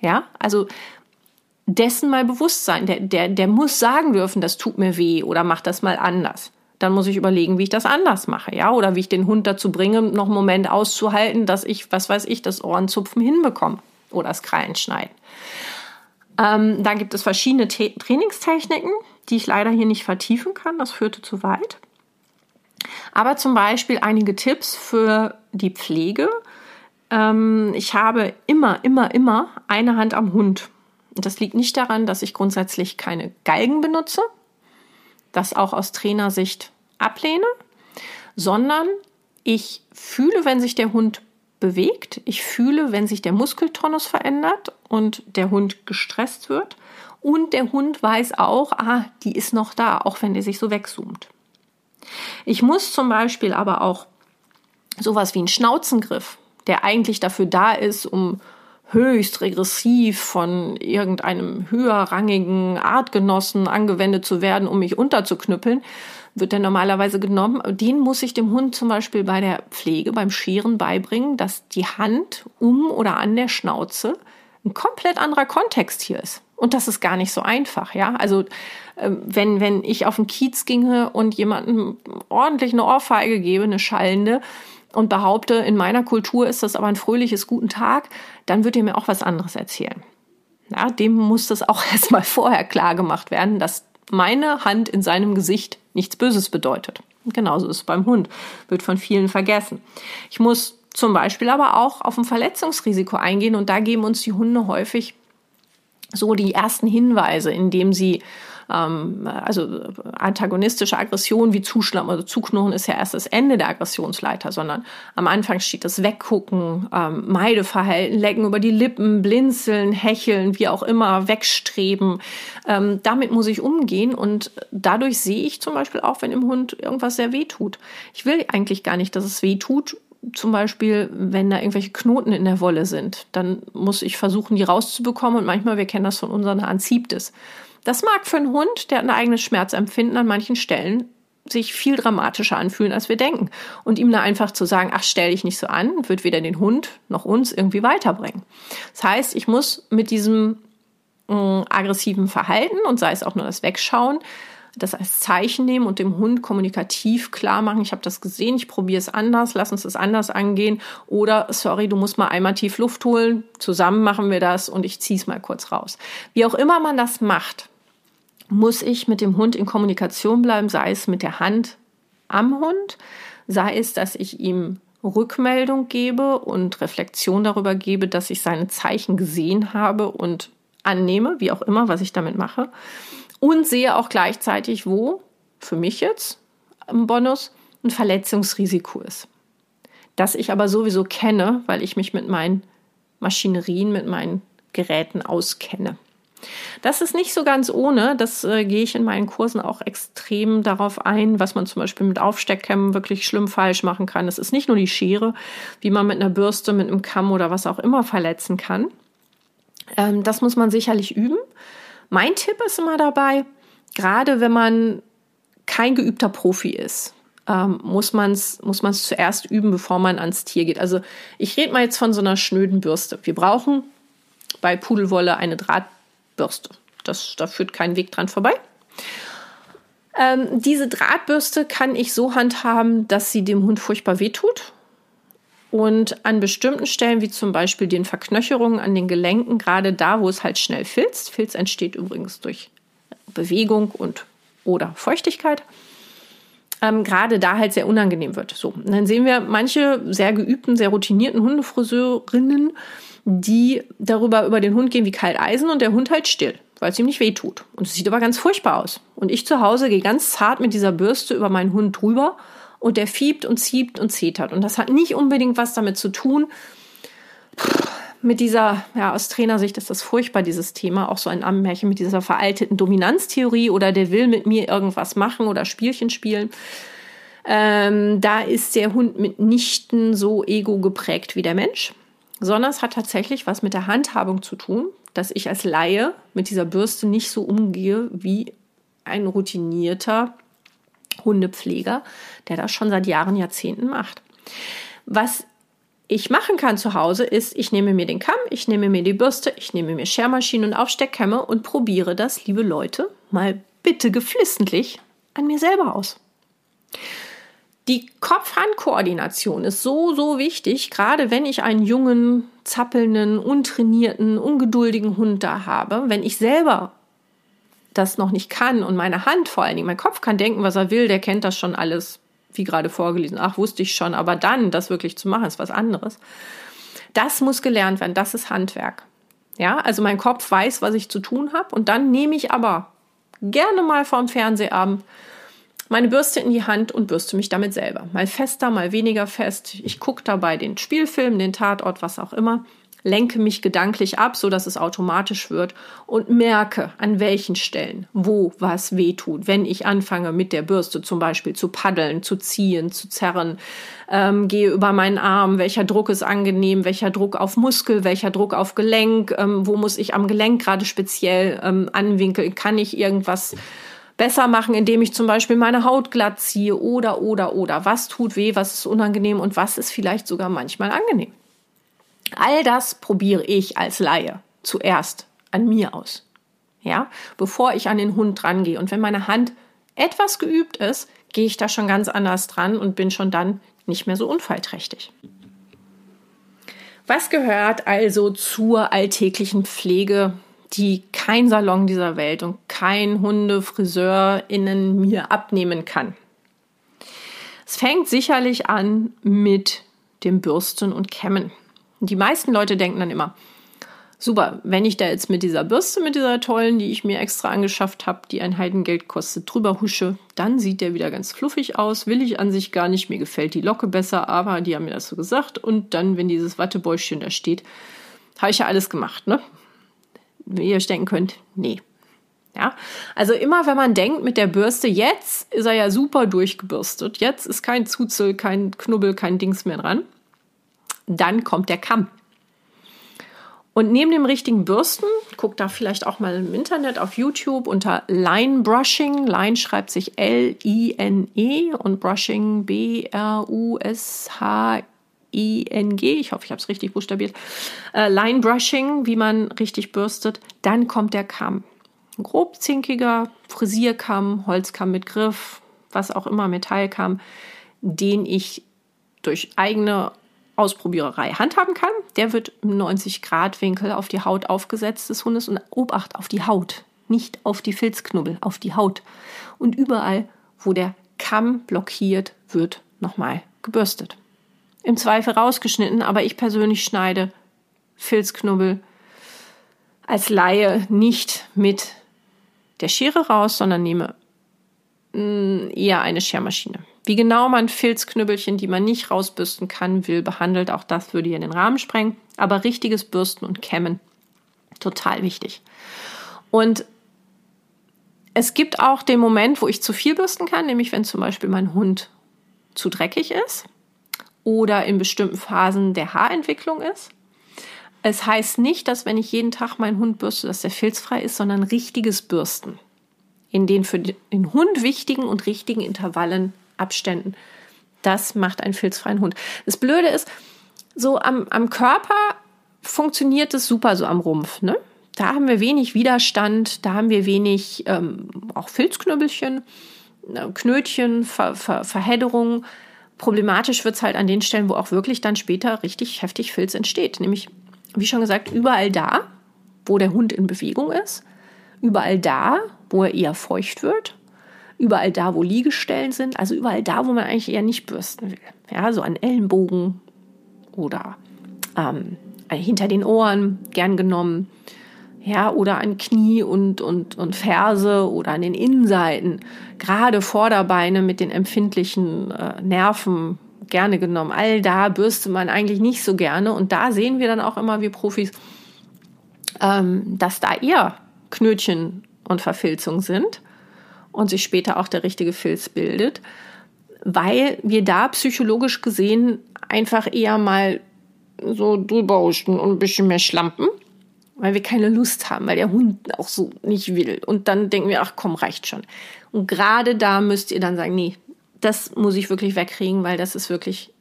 Ja, also dessen mal bewusst sein. Der, der, der muss sagen dürfen, das tut mir weh oder mach das mal anders. Dann muss ich überlegen, wie ich das anders mache, ja, oder wie ich den Hund dazu bringe, noch einen Moment auszuhalten, dass ich, was weiß ich, das Ohrenzupfen hinbekomme oder das Krallenschneiden. Ähm, da gibt es verschiedene T Trainingstechniken, die ich leider hier nicht vertiefen kann. Das führte zu weit. Aber zum Beispiel einige Tipps für die Pflege. Ähm, ich habe immer, immer, immer eine Hand am Hund. Das liegt nicht daran, dass ich grundsätzlich keine Galgen benutze, das auch aus Trainersicht ablehne, sondern ich fühle, wenn sich der Hund bewegt. Ich fühle, wenn sich der Muskeltonus verändert und der Hund gestresst wird. Und der Hund weiß auch, ah, die ist noch da, auch wenn der sich so wegzoomt. Ich muss zum Beispiel aber auch sowas wie einen Schnauzengriff, der eigentlich dafür da ist, um höchst regressiv von irgendeinem höherrangigen Artgenossen angewendet zu werden, um mich unterzuknüppeln, wird der normalerweise genommen. Den muss ich dem Hund zum Beispiel bei der Pflege, beim Scheren beibringen, dass die Hand um oder an der Schnauze ein komplett anderer Kontext hier ist. Und das ist gar nicht so einfach, ja. Also ähm, wenn, wenn ich auf den Kiez ginge und jemandem ordentlich eine Ohrfeige gebe, eine schallende, und behaupte, in meiner Kultur ist das aber ein fröhliches Guten Tag, dann wird er mir auch was anderes erzählen. Ja, dem muss das auch erstmal vorher klar gemacht werden, dass meine Hand in seinem Gesicht nichts Böses bedeutet. genauso ist es beim Hund, wird von vielen vergessen. Ich muss zum Beispiel aber auch auf ein Verletzungsrisiko eingehen und da geben uns die Hunde häufig so die ersten Hinweise, indem sie ähm, also antagonistische Aggression wie Zuschlappen oder Zuknurren ist ja erst das Ende der Aggressionsleiter, sondern am Anfang steht das Weggucken, ähm, Meideverhalten, Lecken über die Lippen, Blinzeln, Hecheln, wie auch immer, Wegstreben. Ähm, damit muss ich umgehen und dadurch sehe ich zum Beispiel auch, wenn im Hund irgendwas sehr weh tut. Ich will eigentlich gar nicht, dass es weh tut, zum Beispiel, wenn da irgendwelche Knoten in der Wolle sind, dann muss ich versuchen, die rauszubekommen. Und manchmal, wir kennen das von unseren Haaren, zieht es. Das mag für einen Hund, der ein eigenes Schmerzempfinden an manchen Stellen sich viel dramatischer anfühlen, als wir denken. Und ihm da einfach zu sagen, ach, stell dich nicht so an, wird weder den Hund noch uns irgendwie weiterbringen. Das heißt, ich muss mit diesem äh, aggressiven Verhalten und sei es auch nur das Wegschauen, das als Zeichen nehmen und dem Hund kommunikativ klar machen, ich habe das gesehen, ich probiere es anders, lass uns das anders angehen. Oder, sorry, du musst mal einmal tief Luft holen, zusammen machen wir das und ich ziehe es mal kurz raus. Wie auch immer man das macht, muss ich mit dem Hund in Kommunikation bleiben, sei es mit der Hand am Hund, sei es, dass ich ihm Rückmeldung gebe und Reflexion darüber gebe, dass ich seine Zeichen gesehen habe und annehme, wie auch immer, was ich damit mache. Und sehe auch gleichzeitig, wo für mich jetzt im Bonus ein Verletzungsrisiko ist. Das ich aber sowieso kenne, weil ich mich mit meinen Maschinerien, mit meinen Geräten auskenne. Das ist nicht so ganz ohne. Das äh, gehe ich in meinen Kursen auch extrem darauf ein, was man zum Beispiel mit Aufsteckkämmen wirklich schlimm falsch machen kann. Es ist nicht nur die Schere, wie man mit einer Bürste, mit einem Kamm oder was auch immer verletzen kann. Ähm, das muss man sicherlich üben. Mein Tipp ist immer dabei, gerade wenn man kein geübter Profi ist, ähm, muss man es muss man's zuerst üben, bevor man ans Tier geht. Also ich rede mal jetzt von so einer schnöden Bürste. Wir brauchen bei Pudelwolle eine Draht Bürste. Das, da führt kein Weg dran vorbei. Ähm, diese Drahtbürste kann ich so handhaben, dass sie dem Hund furchtbar wehtut. Und an bestimmten Stellen, wie zum Beispiel den Verknöcherungen an den Gelenken, gerade da, wo es halt schnell filzt, Filz entsteht übrigens durch Bewegung und oder Feuchtigkeit, ähm, gerade da halt sehr unangenehm wird. So, und dann sehen wir manche sehr geübten, sehr routinierten Hundefriseurinnen, die darüber über den Hund gehen wie kalt Eisen und der Hund halt still, weil es ihm nicht weh tut. Und es sieht aber ganz furchtbar aus. Und ich zu Hause gehe ganz zart mit dieser Bürste über meinen Hund drüber und der fiebt und zieht und zetert. Und das hat nicht unbedingt was damit zu tun, mit dieser, ja, aus Trainersicht ist das furchtbar, dieses Thema, auch so ein Ammenmärchen mit dieser veralteten Dominanztheorie oder der will mit mir irgendwas machen oder Spielchen spielen. Ähm, da ist der Hund mitnichten so ego geprägt wie der Mensch sondern es hat tatsächlich was mit der Handhabung zu tun, dass ich als Laie mit dieser Bürste nicht so umgehe wie ein routinierter Hundepfleger, der das schon seit Jahren, Jahrzehnten macht. Was ich machen kann zu Hause ist, ich nehme mir den Kamm, ich nehme mir die Bürste, ich nehme mir Schermaschinen und Aufsteckkämme und probiere das, liebe Leute, mal bitte geflissentlich an mir selber aus. Die Kopf-Hand-Koordination ist so, so wichtig, gerade wenn ich einen jungen, zappelnden, untrainierten, ungeduldigen Hund da habe. Wenn ich selber das noch nicht kann und meine Hand vor allen Dingen, mein Kopf kann denken, was er will, der kennt das schon alles, wie gerade vorgelesen. Ach, wusste ich schon, aber dann das wirklich zu machen, ist was anderes. Das muss gelernt werden, das ist Handwerk. Ja, also mein Kopf weiß, was ich zu tun habe und dann nehme ich aber gerne mal vorm Fernsehabend meine Bürste in die Hand und bürste mich damit selber. Mal fester, mal weniger fest. Ich gucke dabei den Spielfilm, den Tatort, was auch immer, lenke mich gedanklich ab, so dass es automatisch wird und merke, an welchen Stellen, wo was weh tut. Wenn ich anfange mit der Bürste zum Beispiel zu paddeln, zu ziehen, zu zerren, ähm, gehe über meinen Arm, welcher Druck ist angenehm, welcher Druck auf Muskel, welcher Druck auf Gelenk, ähm, wo muss ich am Gelenk gerade speziell ähm, anwinkeln, kann ich irgendwas besser machen, indem ich zum Beispiel meine Haut glatt ziehe oder, oder, oder. Was tut weh, was ist unangenehm und was ist vielleicht sogar manchmal angenehm. All das probiere ich als Laie zuerst an mir aus. Ja, bevor ich an den Hund drangehe. Und wenn meine Hand etwas geübt ist, gehe ich da schon ganz anders dran und bin schon dann nicht mehr so unfallträchtig. Was gehört also zur alltäglichen Pflege die kein Salon dieser Welt und kein HundefriseurInnen mir abnehmen kann. Es fängt sicherlich an mit dem Bürsten und Kämmen. Die meisten Leute denken dann immer, super, wenn ich da jetzt mit dieser Bürste, mit dieser tollen, die ich mir extra angeschafft habe, die ein Heidengeld kostet, drüber husche, dann sieht der wieder ganz fluffig aus. Will ich an sich gar nicht. Mir gefällt die Locke besser, aber die haben mir das so gesagt. Und dann, wenn dieses Wattebäuschen da steht, habe ich ja alles gemacht, ne? wie ihr euch denken könnt, nee. Ja, also immer wenn man denkt mit der Bürste, jetzt ist er ja super durchgebürstet, jetzt ist kein Zuzel, kein Knubbel, kein Dings mehr dran, dann kommt der Kamm. Und neben dem richtigen Bürsten, guckt da vielleicht auch mal im Internet auf YouTube unter Line Brushing. Line schreibt sich L-I-N-E und Brushing B-R-U-S-H-I. I-N-G, ich hoffe, ich habe es richtig buchstabiert, äh, Line Brushing, wie man richtig bürstet, dann kommt der Kamm. Ein grobzinkiger Frisierkamm, Holzkamm mit Griff, was auch immer, Metallkamm, den ich durch eigene Ausprobiererei handhaben kann. Der wird im 90-Grad-Winkel auf die Haut aufgesetzt des Hundes und Obacht auf die Haut, nicht auf die Filzknubbel, auf die Haut. Und überall, wo der Kamm blockiert, wird nochmal gebürstet. Im Zweifel rausgeschnitten, aber ich persönlich schneide Filzknubbel als Laie nicht mit der Schere raus, sondern nehme mm, eher eine Schermaschine. Wie genau man Filzknüppelchen, die man nicht rausbürsten kann, will, behandelt, auch das würde hier den Rahmen sprengen. Aber richtiges Bürsten und Kämmen, total wichtig. Und es gibt auch den Moment, wo ich zu viel bürsten kann, nämlich wenn zum Beispiel mein Hund zu dreckig ist oder in bestimmten Phasen der Haarentwicklung ist. Es heißt nicht, dass wenn ich jeden Tag meinen Hund bürste, dass der filzfrei ist, sondern richtiges Bürsten. In den für den Hund wichtigen und richtigen Intervallen, Abständen. Das macht einen filzfreien Hund. Das Blöde ist, so am, am Körper funktioniert es super, so am Rumpf. Ne? Da haben wir wenig Widerstand, da haben wir wenig ähm, auch Filzknüppelchen, äh, Knötchen, Ver, Ver, Verhedderungen. Problematisch wird es halt an den Stellen, wo auch wirklich dann später richtig heftig Filz entsteht. Nämlich, wie schon gesagt, überall da, wo der Hund in Bewegung ist, überall da, wo er eher feucht wird, überall da, wo Liegestellen sind, also überall da, wo man eigentlich eher nicht bürsten will. Ja, so an Ellenbogen oder ähm, hinter den Ohren gern genommen ja, oder an Knie und, und, und Ferse oder an den Innenseiten, gerade Vorderbeine mit den empfindlichen äh, Nerven gerne genommen. All da bürste man eigentlich nicht so gerne und da sehen wir dann auch immer, wie Profis, ähm, dass da eher Knötchen und Verfilzung sind und sich später auch der richtige Filz bildet, weil wir da psychologisch gesehen einfach eher mal so drüber huschen und ein bisschen mehr schlampen weil wir keine Lust haben, weil der Hund auch so nicht will. Und dann denken wir, ach komm, reicht schon. Und gerade da müsst ihr dann sagen, nee, das muss ich wirklich wegkriegen, weil das ist wirklich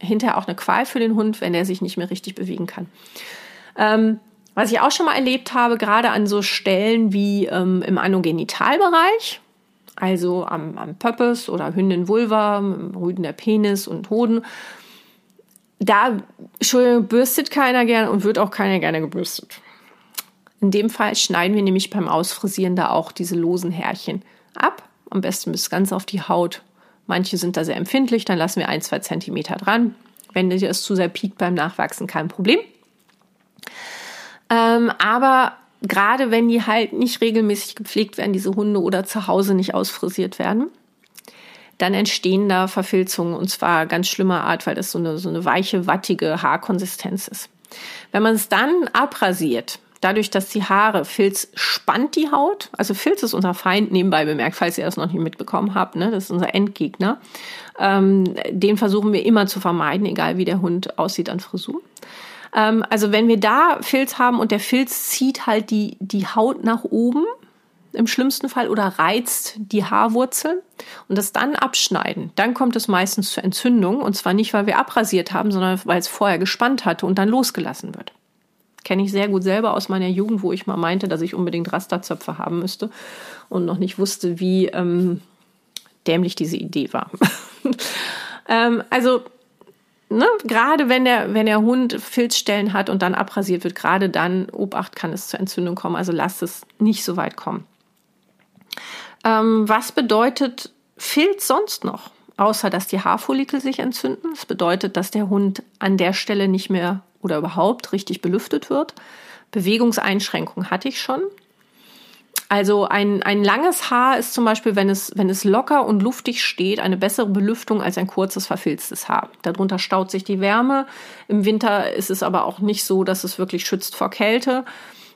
hinterher auch eine Qual für den Hund, wenn er sich nicht mehr richtig bewegen kann. Ähm, was ich auch schon mal erlebt habe, gerade an so Stellen wie ähm, im Anogenitalbereich, also am, am Pöppes oder Hündin Vulva, Rüden der Penis und Hoden, da bürstet keiner gerne und wird auch keiner gerne gebürstet. In dem Fall schneiden wir nämlich beim Ausfrisieren da auch diese losen Härchen ab. Am besten bis ganz auf die Haut. Manche sind da sehr empfindlich, dann lassen wir ein, zwei Zentimeter dran. Wenn es zu sehr piekt beim Nachwachsen, kein Problem. Ähm, aber gerade wenn die halt nicht regelmäßig gepflegt werden, diese Hunde oder zu Hause nicht ausfrisiert werden, dann entstehen da Verfilzungen und zwar ganz schlimmer Art, weil das so eine, so eine weiche, wattige Haarkonsistenz ist. Wenn man es dann abrasiert, dadurch, dass die Haare, Filz spannt die Haut. Also Filz ist unser Feind, nebenbei bemerkt, falls ihr das noch nicht mitbekommen habt. Ne? Das ist unser Endgegner. Ähm, den versuchen wir immer zu vermeiden, egal wie der Hund aussieht an Frisur. Ähm, also wenn wir da Filz haben und der Filz zieht halt die, die Haut nach oben, im schlimmsten Fall oder reizt die Haarwurzel und das dann abschneiden. Dann kommt es meistens zur Entzündung und zwar nicht, weil wir abrasiert haben, sondern weil es vorher gespannt hatte und dann losgelassen wird. Kenne ich sehr gut selber aus meiner Jugend, wo ich mal meinte, dass ich unbedingt Rasterzöpfe haben müsste und noch nicht wusste, wie ähm, dämlich diese Idee war. ähm, also Ne, gerade wenn der, wenn der Hund Filzstellen hat und dann abrasiert wird, gerade dann, Obacht, kann es zur Entzündung kommen. Also lasst es nicht so weit kommen. Ähm, was bedeutet Filz sonst noch? Außer dass die Haarfollikel sich entzünden. Das bedeutet, dass der Hund an der Stelle nicht mehr oder überhaupt richtig belüftet wird. Bewegungseinschränkungen hatte ich schon. Also ein, ein langes Haar ist zum Beispiel, wenn es, wenn es locker und luftig steht, eine bessere Belüftung als ein kurzes, verfilztes Haar. Darunter staut sich die Wärme. Im Winter ist es aber auch nicht so, dass es wirklich schützt vor Kälte.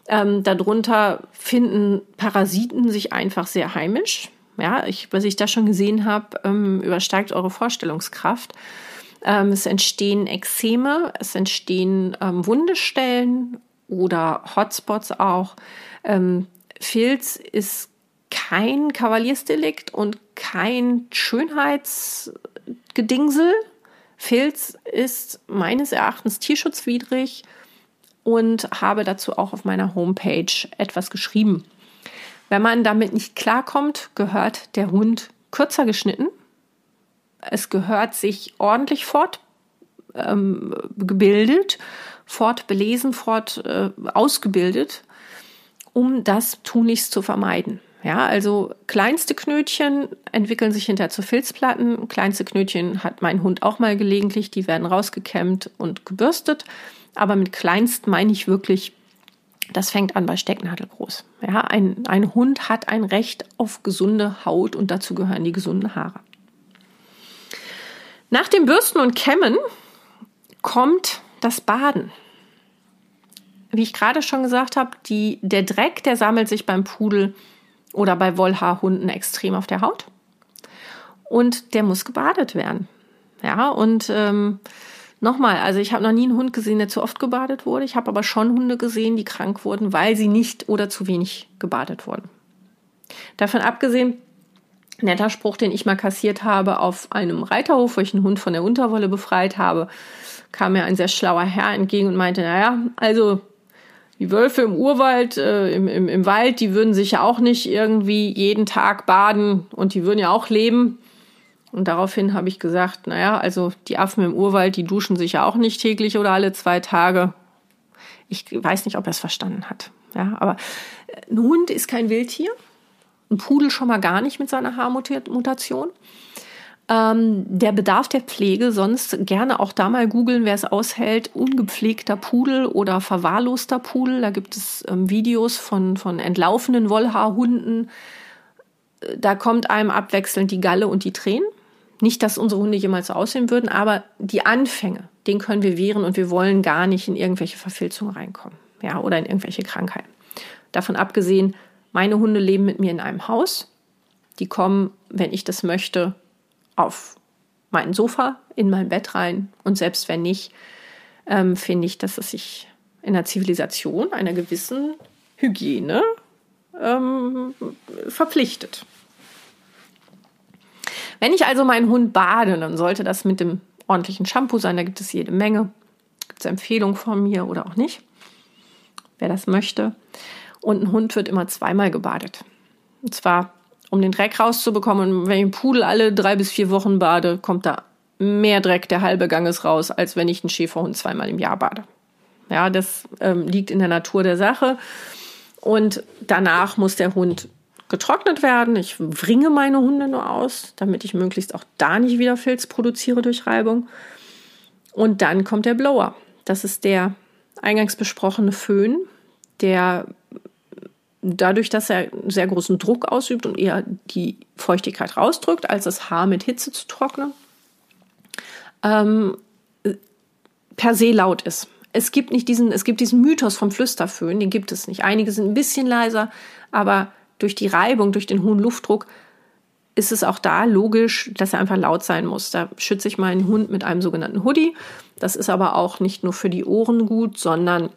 Ähm, darunter finden Parasiten sich einfach sehr heimisch. Ja, ich, was ich da schon gesehen habe, ähm, übersteigt eure Vorstellungskraft. Ähm, es entstehen Ekzeme, es entstehen ähm, Wundestellen oder Hotspots auch. Filz ist kein Kavaliersdelikt und kein Schönheitsgedingsel. Filz ist meines Erachtens tierschutzwidrig und habe dazu auch auf meiner Homepage etwas geschrieben. Wenn man damit nicht klarkommt, gehört der Hund kürzer geschnitten. Es gehört sich ordentlich fortgebildet, ähm, fortbelesen, fort äh, ausgebildet, um das tunlichst zu vermeiden. Ja, also kleinste Knötchen entwickeln sich hinterher zu Filzplatten. Kleinste Knötchen hat mein Hund auch mal gelegentlich. Die werden rausgekämmt und gebürstet. Aber mit kleinst meine ich wirklich, das fängt an bei Stecknadel groß. Ja, ein, ein Hund hat ein Recht auf gesunde Haut und dazu gehören die gesunden Haare. Nach dem Bürsten und Kämmen kommt das Baden. Wie ich gerade schon gesagt habe, die, der Dreck, der sammelt sich beim Pudel oder bei Wollhaarhunden extrem auf der Haut. Und der muss gebadet werden. Ja, und ähm, nochmal, also ich habe noch nie einen Hund gesehen, der zu oft gebadet wurde. Ich habe aber schon Hunde gesehen, die krank wurden, weil sie nicht oder zu wenig gebadet wurden. Davon abgesehen, netter Spruch, den ich mal kassiert habe auf einem Reiterhof, wo ich einen Hund von der Unterwolle befreit habe, kam mir ein sehr schlauer Herr entgegen und meinte, naja, also die Wölfe im Urwald, äh, im, im, im Wald, die würden sich ja auch nicht irgendwie jeden Tag baden und die würden ja auch leben. Und daraufhin habe ich gesagt, naja, also die Affen im Urwald, die duschen sich ja auch nicht täglich oder alle zwei Tage. Ich weiß nicht, ob er es verstanden hat. Ja, aber ein Hund ist kein Wildtier. Ein Pudel schon mal gar nicht mit seiner Haarmutation. Ähm, der Bedarf der Pflege, sonst gerne auch da mal googeln, wer es aushält. Ungepflegter Pudel oder verwahrloster Pudel. Da gibt es ähm, Videos von, von entlaufenden Wollhaarhunden. Äh, da kommt einem abwechselnd die Galle und die Tränen. Nicht, dass unsere Hunde jemals so aussehen würden, aber die Anfänge, den können wir wehren und wir wollen gar nicht in irgendwelche Verfilzungen reinkommen. Ja, oder in irgendwelche Krankheiten. Davon abgesehen, meine Hunde leben mit mir in einem Haus. Die kommen, wenn ich das möchte, auf mein Sofa, in mein Bett rein. Und selbst wenn nicht, ähm, finde ich, dass es sich in der Zivilisation einer gewissen Hygiene ähm, verpflichtet. Wenn ich also meinen Hund bade, dann sollte das mit dem ordentlichen Shampoo sein. Da gibt es jede Menge. Gibt es Empfehlungen von mir oder auch nicht, wer das möchte. Und ein Hund wird immer zweimal gebadet. Und zwar, um den Dreck rauszubekommen. Und wenn ich einen Pudel alle drei bis vier Wochen bade, kommt da mehr Dreck, der halbe Gang ist raus, als wenn ich einen Schäferhund zweimal im Jahr bade. Ja, das ähm, liegt in der Natur der Sache. Und danach muss der Hund getrocknet werden. Ich wringe meine Hunde nur aus, damit ich möglichst auch da nicht wieder Filz produziere durch Reibung. Und dann kommt der Blower. Das ist der eingangs besprochene Föhn, der dadurch, dass er sehr großen Druck ausübt und eher die Feuchtigkeit rausdrückt, als das Haar mit Hitze zu trocknen, ähm, per se laut ist. Es gibt nicht diesen, es gibt diesen Mythos vom Flüsterföhn, den gibt es nicht. Einige sind ein bisschen leiser, aber durch die Reibung, durch den hohen Luftdruck ist es auch da logisch, dass er einfach laut sein muss. Da schütze ich meinen Hund mit einem sogenannten Hoodie. Das ist aber auch nicht nur für die Ohren gut, sondern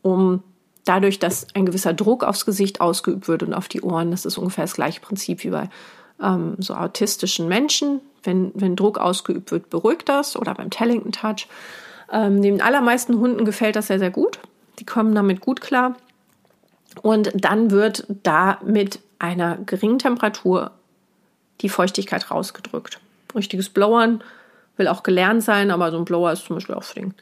um dadurch, dass ein gewisser Druck aufs Gesicht ausgeübt wird und auf die Ohren. Das ist ungefähr das gleiche Prinzip wie bei ähm, so autistischen Menschen. Wenn, wenn Druck ausgeübt wird, beruhigt das oder beim Tellington Touch. Ähm, den allermeisten Hunden gefällt das sehr, sehr gut. Die kommen damit gut klar. Und dann wird da mit einer geringen Temperatur die Feuchtigkeit rausgedrückt. Richtiges Blowern will auch gelernt sein, aber so ein Blower ist zum Beispiel auch für den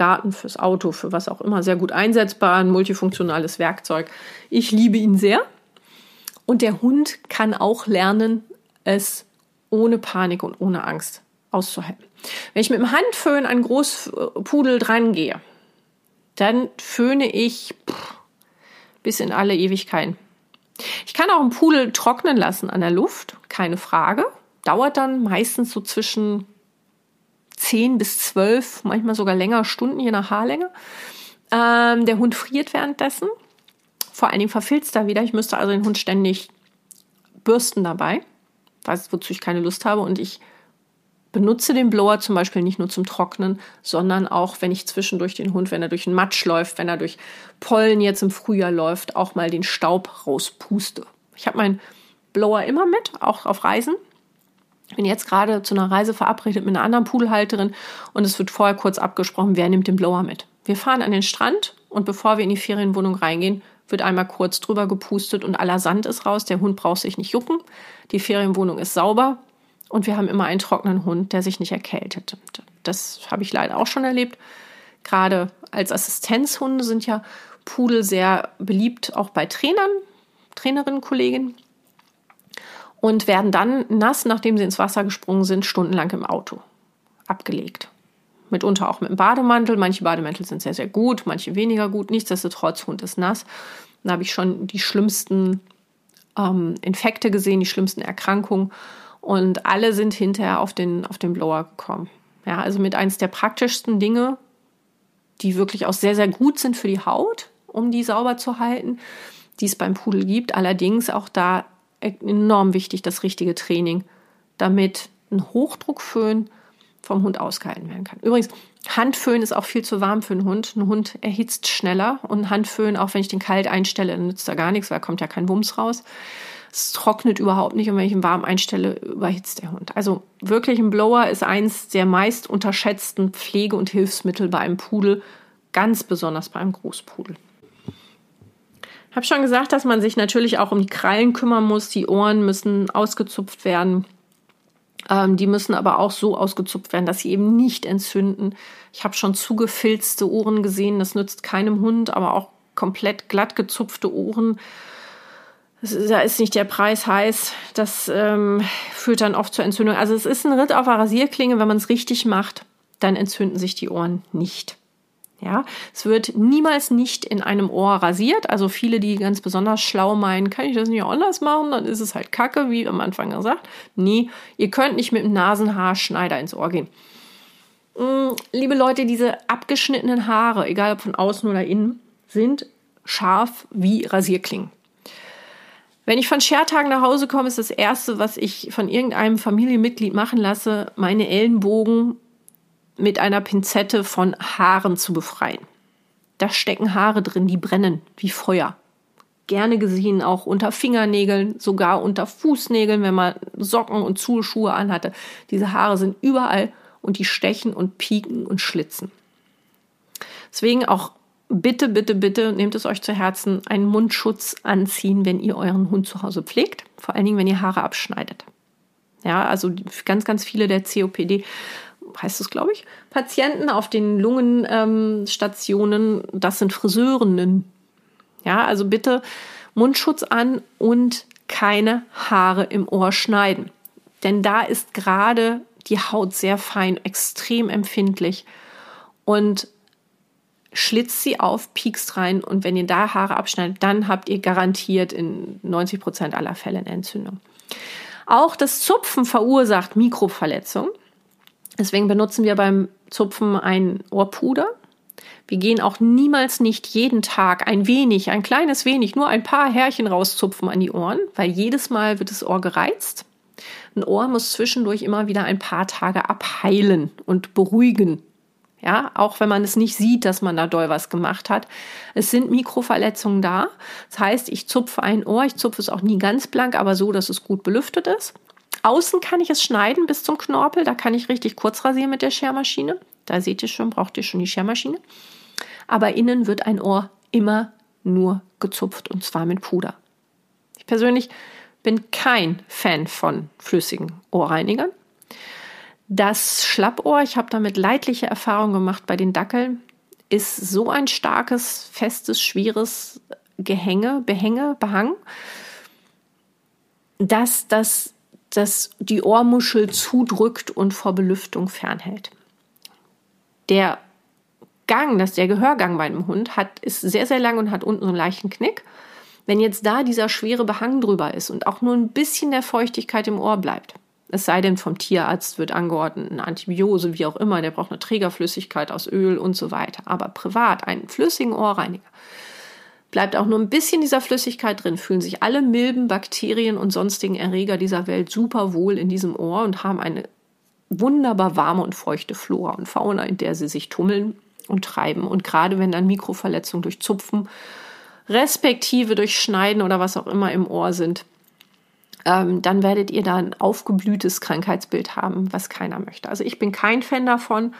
Garten, fürs Auto, für was auch immer sehr gut einsetzbar, ein multifunktionales Werkzeug. Ich liebe ihn sehr. Und der Hund kann auch lernen, es ohne Panik und ohne Angst auszuhalten. Wenn ich mit dem Handföhn an Großpudel dran gehe, dann föhne ich pff, bis in alle Ewigkeiten. Ich kann auch einen Pudel trocknen lassen an der Luft, keine Frage. Dauert dann meistens so zwischen 10 bis 12, manchmal sogar länger Stunden, je nach Haarlänge. Ähm, der Hund friert währenddessen. Vor allen Dingen verfilzt er wieder. Ich müsste also den Hund ständig bürsten dabei, wozu ich keine Lust habe. Und ich benutze den Blower zum Beispiel nicht nur zum Trocknen, sondern auch, wenn ich zwischendurch den Hund, wenn er durch den Matsch läuft, wenn er durch Pollen jetzt im Frühjahr läuft, auch mal den Staub rauspuste. Ich habe meinen Blower immer mit, auch auf Reisen. Ich bin jetzt gerade zu einer Reise verabredet mit einer anderen Pudelhalterin und es wird vorher kurz abgesprochen, wer nimmt den Blower mit. Wir fahren an den Strand und bevor wir in die Ferienwohnung reingehen, wird einmal kurz drüber gepustet und aller Sand ist raus. Der Hund braucht sich nicht jucken. Die Ferienwohnung ist sauber und wir haben immer einen trockenen Hund, der sich nicht erkältet. Das habe ich leider auch schon erlebt. Gerade als Assistenzhunde sind ja Pudel sehr beliebt, auch bei Trainern, Trainerinnen, Kolleginnen. Und werden dann nass, nachdem sie ins Wasser gesprungen sind, stundenlang im Auto abgelegt. Mitunter auch mit dem Bademantel. Manche Bademäntel sind sehr, sehr gut, manche weniger gut. Nichtsdestotrotz, Hund ist nass. Da habe ich schon die schlimmsten ähm, Infekte gesehen, die schlimmsten Erkrankungen. Und alle sind hinterher auf den, auf den Blower gekommen. Ja, also mit eins der praktischsten Dinge, die wirklich auch sehr, sehr gut sind für die Haut, um die sauber zu halten, die es beim Pudel gibt. Allerdings auch da enorm wichtig das richtige Training, damit ein Hochdruckföhn vom Hund ausgehalten werden kann. Übrigens, Handföhn ist auch viel zu warm für einen Hund. Ein Hund erhitzt schneller und Handföhn, auch wenn ich den kalt einstelle, nützt da gar nichts, weil da kommt ja kein Wumms raus. Es trocknet überhaupt nicht und wenn ich ihn warm einstelle, überhitzt der Hund. Also wirklich ein Blower ist eins der meist unterschätzten Pflege- und Hilfsmittel bei einem Pudel, ganz besonders bei einem Großpudel. Habe schon gesagt, dass man sich natürlich auch um die Krallen kümmern muss. Die Ohren müssen ausgezupft werden. Ähm, die müssen aber auch so ausgezupft werden, dass sie eben nicht entzünden. Ich habe schon zugefilzte Ohren gesehen. Das nützt keinem Hund, aber auch komplett glatt gezupfte Ohren da ist nicht der Preis heiß. Das ähm, führt dann oft zur Entzündung. Also es ist ein Ritt auf der Rasierklinge. Wenn man es richtig macht, dann entzünden sich die Ohren nicht. Ja, es wird niemals nicht in einem Ohr rasiert. Also viele, die ganz besonders schlau meinen, kann ich das nicht anders machen, dann ist es halt Kacke, wie am Anfang gesagt. Nee, ihr könnt nicht mit dem Nasenhaarschneider ins Ohr gehen. Mm, liebe Leute, diese abgeschnittenen Haare, egal ob von außen oder innen, sind scharf wie Rasierklingen. Wenn ich von Schertagen nach Hause komme, ist das Erste, was ich von irgendeinem Familienmitglied machen lasse, meine Ellenbogen mit einer Pinzette von Haaren zu befreien. Da stecken Haare drin, die brennen wie Feuer. Gerne gesehen auch unter Fingernägeln, sogar unter Fußnägeln, wenn man Socken und Zuschuhe anhatte. Diese Haare sind überall und die stechen und pieken und schlitzen. Deswegen auch bitte, bitte, bitte nehmt es euch zu Herzen, einen Mundschutz anziehen, wenn ihr euren Hund zu Hause pflegt. Vor allen Dingen, wenn ihr Haare abschneidet. Ja, also ganz, ganz viele der COPD, heißt es, glaube ich, Patienten auf den Lungenstationen, ähm, das sind Friseurinnen. Ja, also bitte Mundschutz an und keine Haare im Ohr schneiden. Denn da ist gerade die Haut sehr fein, extrem empfindlich. Und schlitzt sie auf, piekst rein und wenn ihr da Haare abschneidet, dann habt ihr garantiert in 90 Prozent aller Fälle eine Entzündung. Auch das Zupfen verursacht Mikroverletzungen. Deswegen benutzen wir beim Zupfen ein Ohrpuder. Wir gehen auch niemals nicht jeden Tag ein wenig, ein kleines wenig, nur ein paar Härchen rauszupfen an die Ohren, weil jedes Mal wird das Ohr gereizt. Ein Ohr muss zwischendurch immer wieder ein paar Tage abheilen und beruhigen. Ja, auch wenn man es nicht sieht, dass man da doll was gemacht hat. Es sind Mikroverletzungen da. Das heißt, ich zupfe ein Ohr, ich zupfe es auch nie ganz blank, aber so, dass es gut belüftet ist. Außen kann ich es schneiden bis zum Knorpel, da kann ich richtig kurz rasieren mit der Schermaschine. Da seht ihr schon, braucht ihr schon die Schermaschine. Aber innen wird ein Ohr immer nur gezupft und zwar mit Puder. Ich persönlich bin kein Fan von flüssigen Ohrreinigern. Das Schlappohr, ich habe damit leidliche Erfahrungen gemacht bei den Dackeln, ist so ein starkes, festes, schweres Gehänge, Behänge, Behang, dass das dass die Ohrmuschel zudrückt und vor Belüftung fernhält. Der Gang, dass der Gehörgang bei einem Hund hat, ist sehr, sehr lang und hat unten so einen leichten Knick. Wenn jetzt da dieser schwere Behang drüber ist und auch nur ein bisschen der Feuchtigkeit im Ohr bleibt, es sei denn, vom Tierarzt wird angeordnet, eine Antibiose, wie auch immer, der braucht eine Trägerflüssigkeit aus Öl und so weiter. Aber privat einen flüssigen Ohrreiniger. Bleibt auch nur ein bisschen dieser Flüssigkeit drin, fühlen sich alle Milben, Bakterien und sonstigen Erreger dieser Welt super wohl in diesem Ohr und haben eine wunderbar warme und feuchte Flora und Fauna, in der sie sich tummeln und treiben. Und gerade wenn dann Mikroverletzungen durch Zupfen, respektive durch Schneiden oder was auch immer im Ohr sind, ähm, dann werdet ihr da ein aufgeblühtes Krankheitsbild haben, was keiner möchte. Also ich bin kein Fan davon.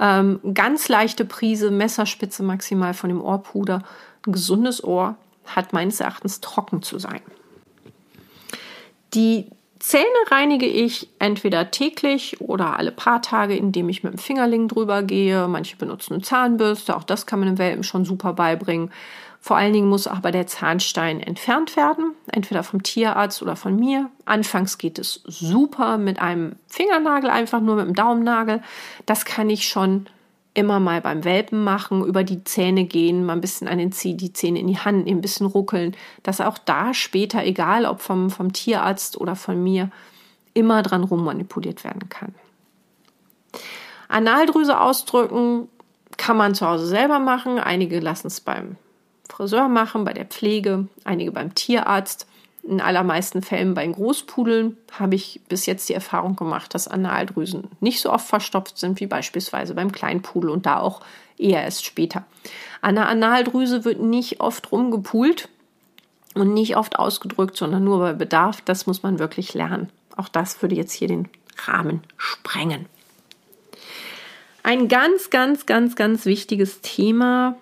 Ähm, ganz leichte Prise, Messerspitze maximal von dem Ohrpuder. Ein gesundes Ohr hat meines Erachtens trocken zu sein. Die Zähne reinige ich entweder täglich oder alle paar Tage, indem ich mit dem Fingerling drüber gehe. Manche benutzen eine Zahnbürste, auch das kann man im Welpen schon super beibringen. Vor allen Dingen muss aber der Zahnstein entfernt werden, entweder vom Tierarzt oder von mir. Anfangs geht es super mit einem Fingernagel, einfach nur mit dem Daumennagel. Das kann ich schon immer mal beim Welpen machen, über die Zähne gehen, mal ein bisschen an den Zeh, die Zähne in die Hand nehmen, ein bisschen ruckeln, dass auch da später, egal ob vom, vom Tierarzt oder von mir, immer dran rummanipuliert werden kann. Analdrüse ausdrücken kann man zu Hause selber machen. Einige lassen es beim Friseur machen, bei der Pflege, einige beim Tierarzt. In allermeisten Fällen bei Großpudeln habe ich bis jetzt die Erfahrung gemacht, dass Analdrüsen nicht so oft verstopft sind wie beispielsweise beim Kleinpudel und da auch eher erst später. An der Analdrüse wird nicht oft rumgepult und nicht oft ausgedrückt, sondern nur bei Bedarf. Das muss man wirklich lernen. Auch das würde jetzt hier den Rahmen sprengen. Ein ganz, ganz, ganz, ganz wichtiges Thema,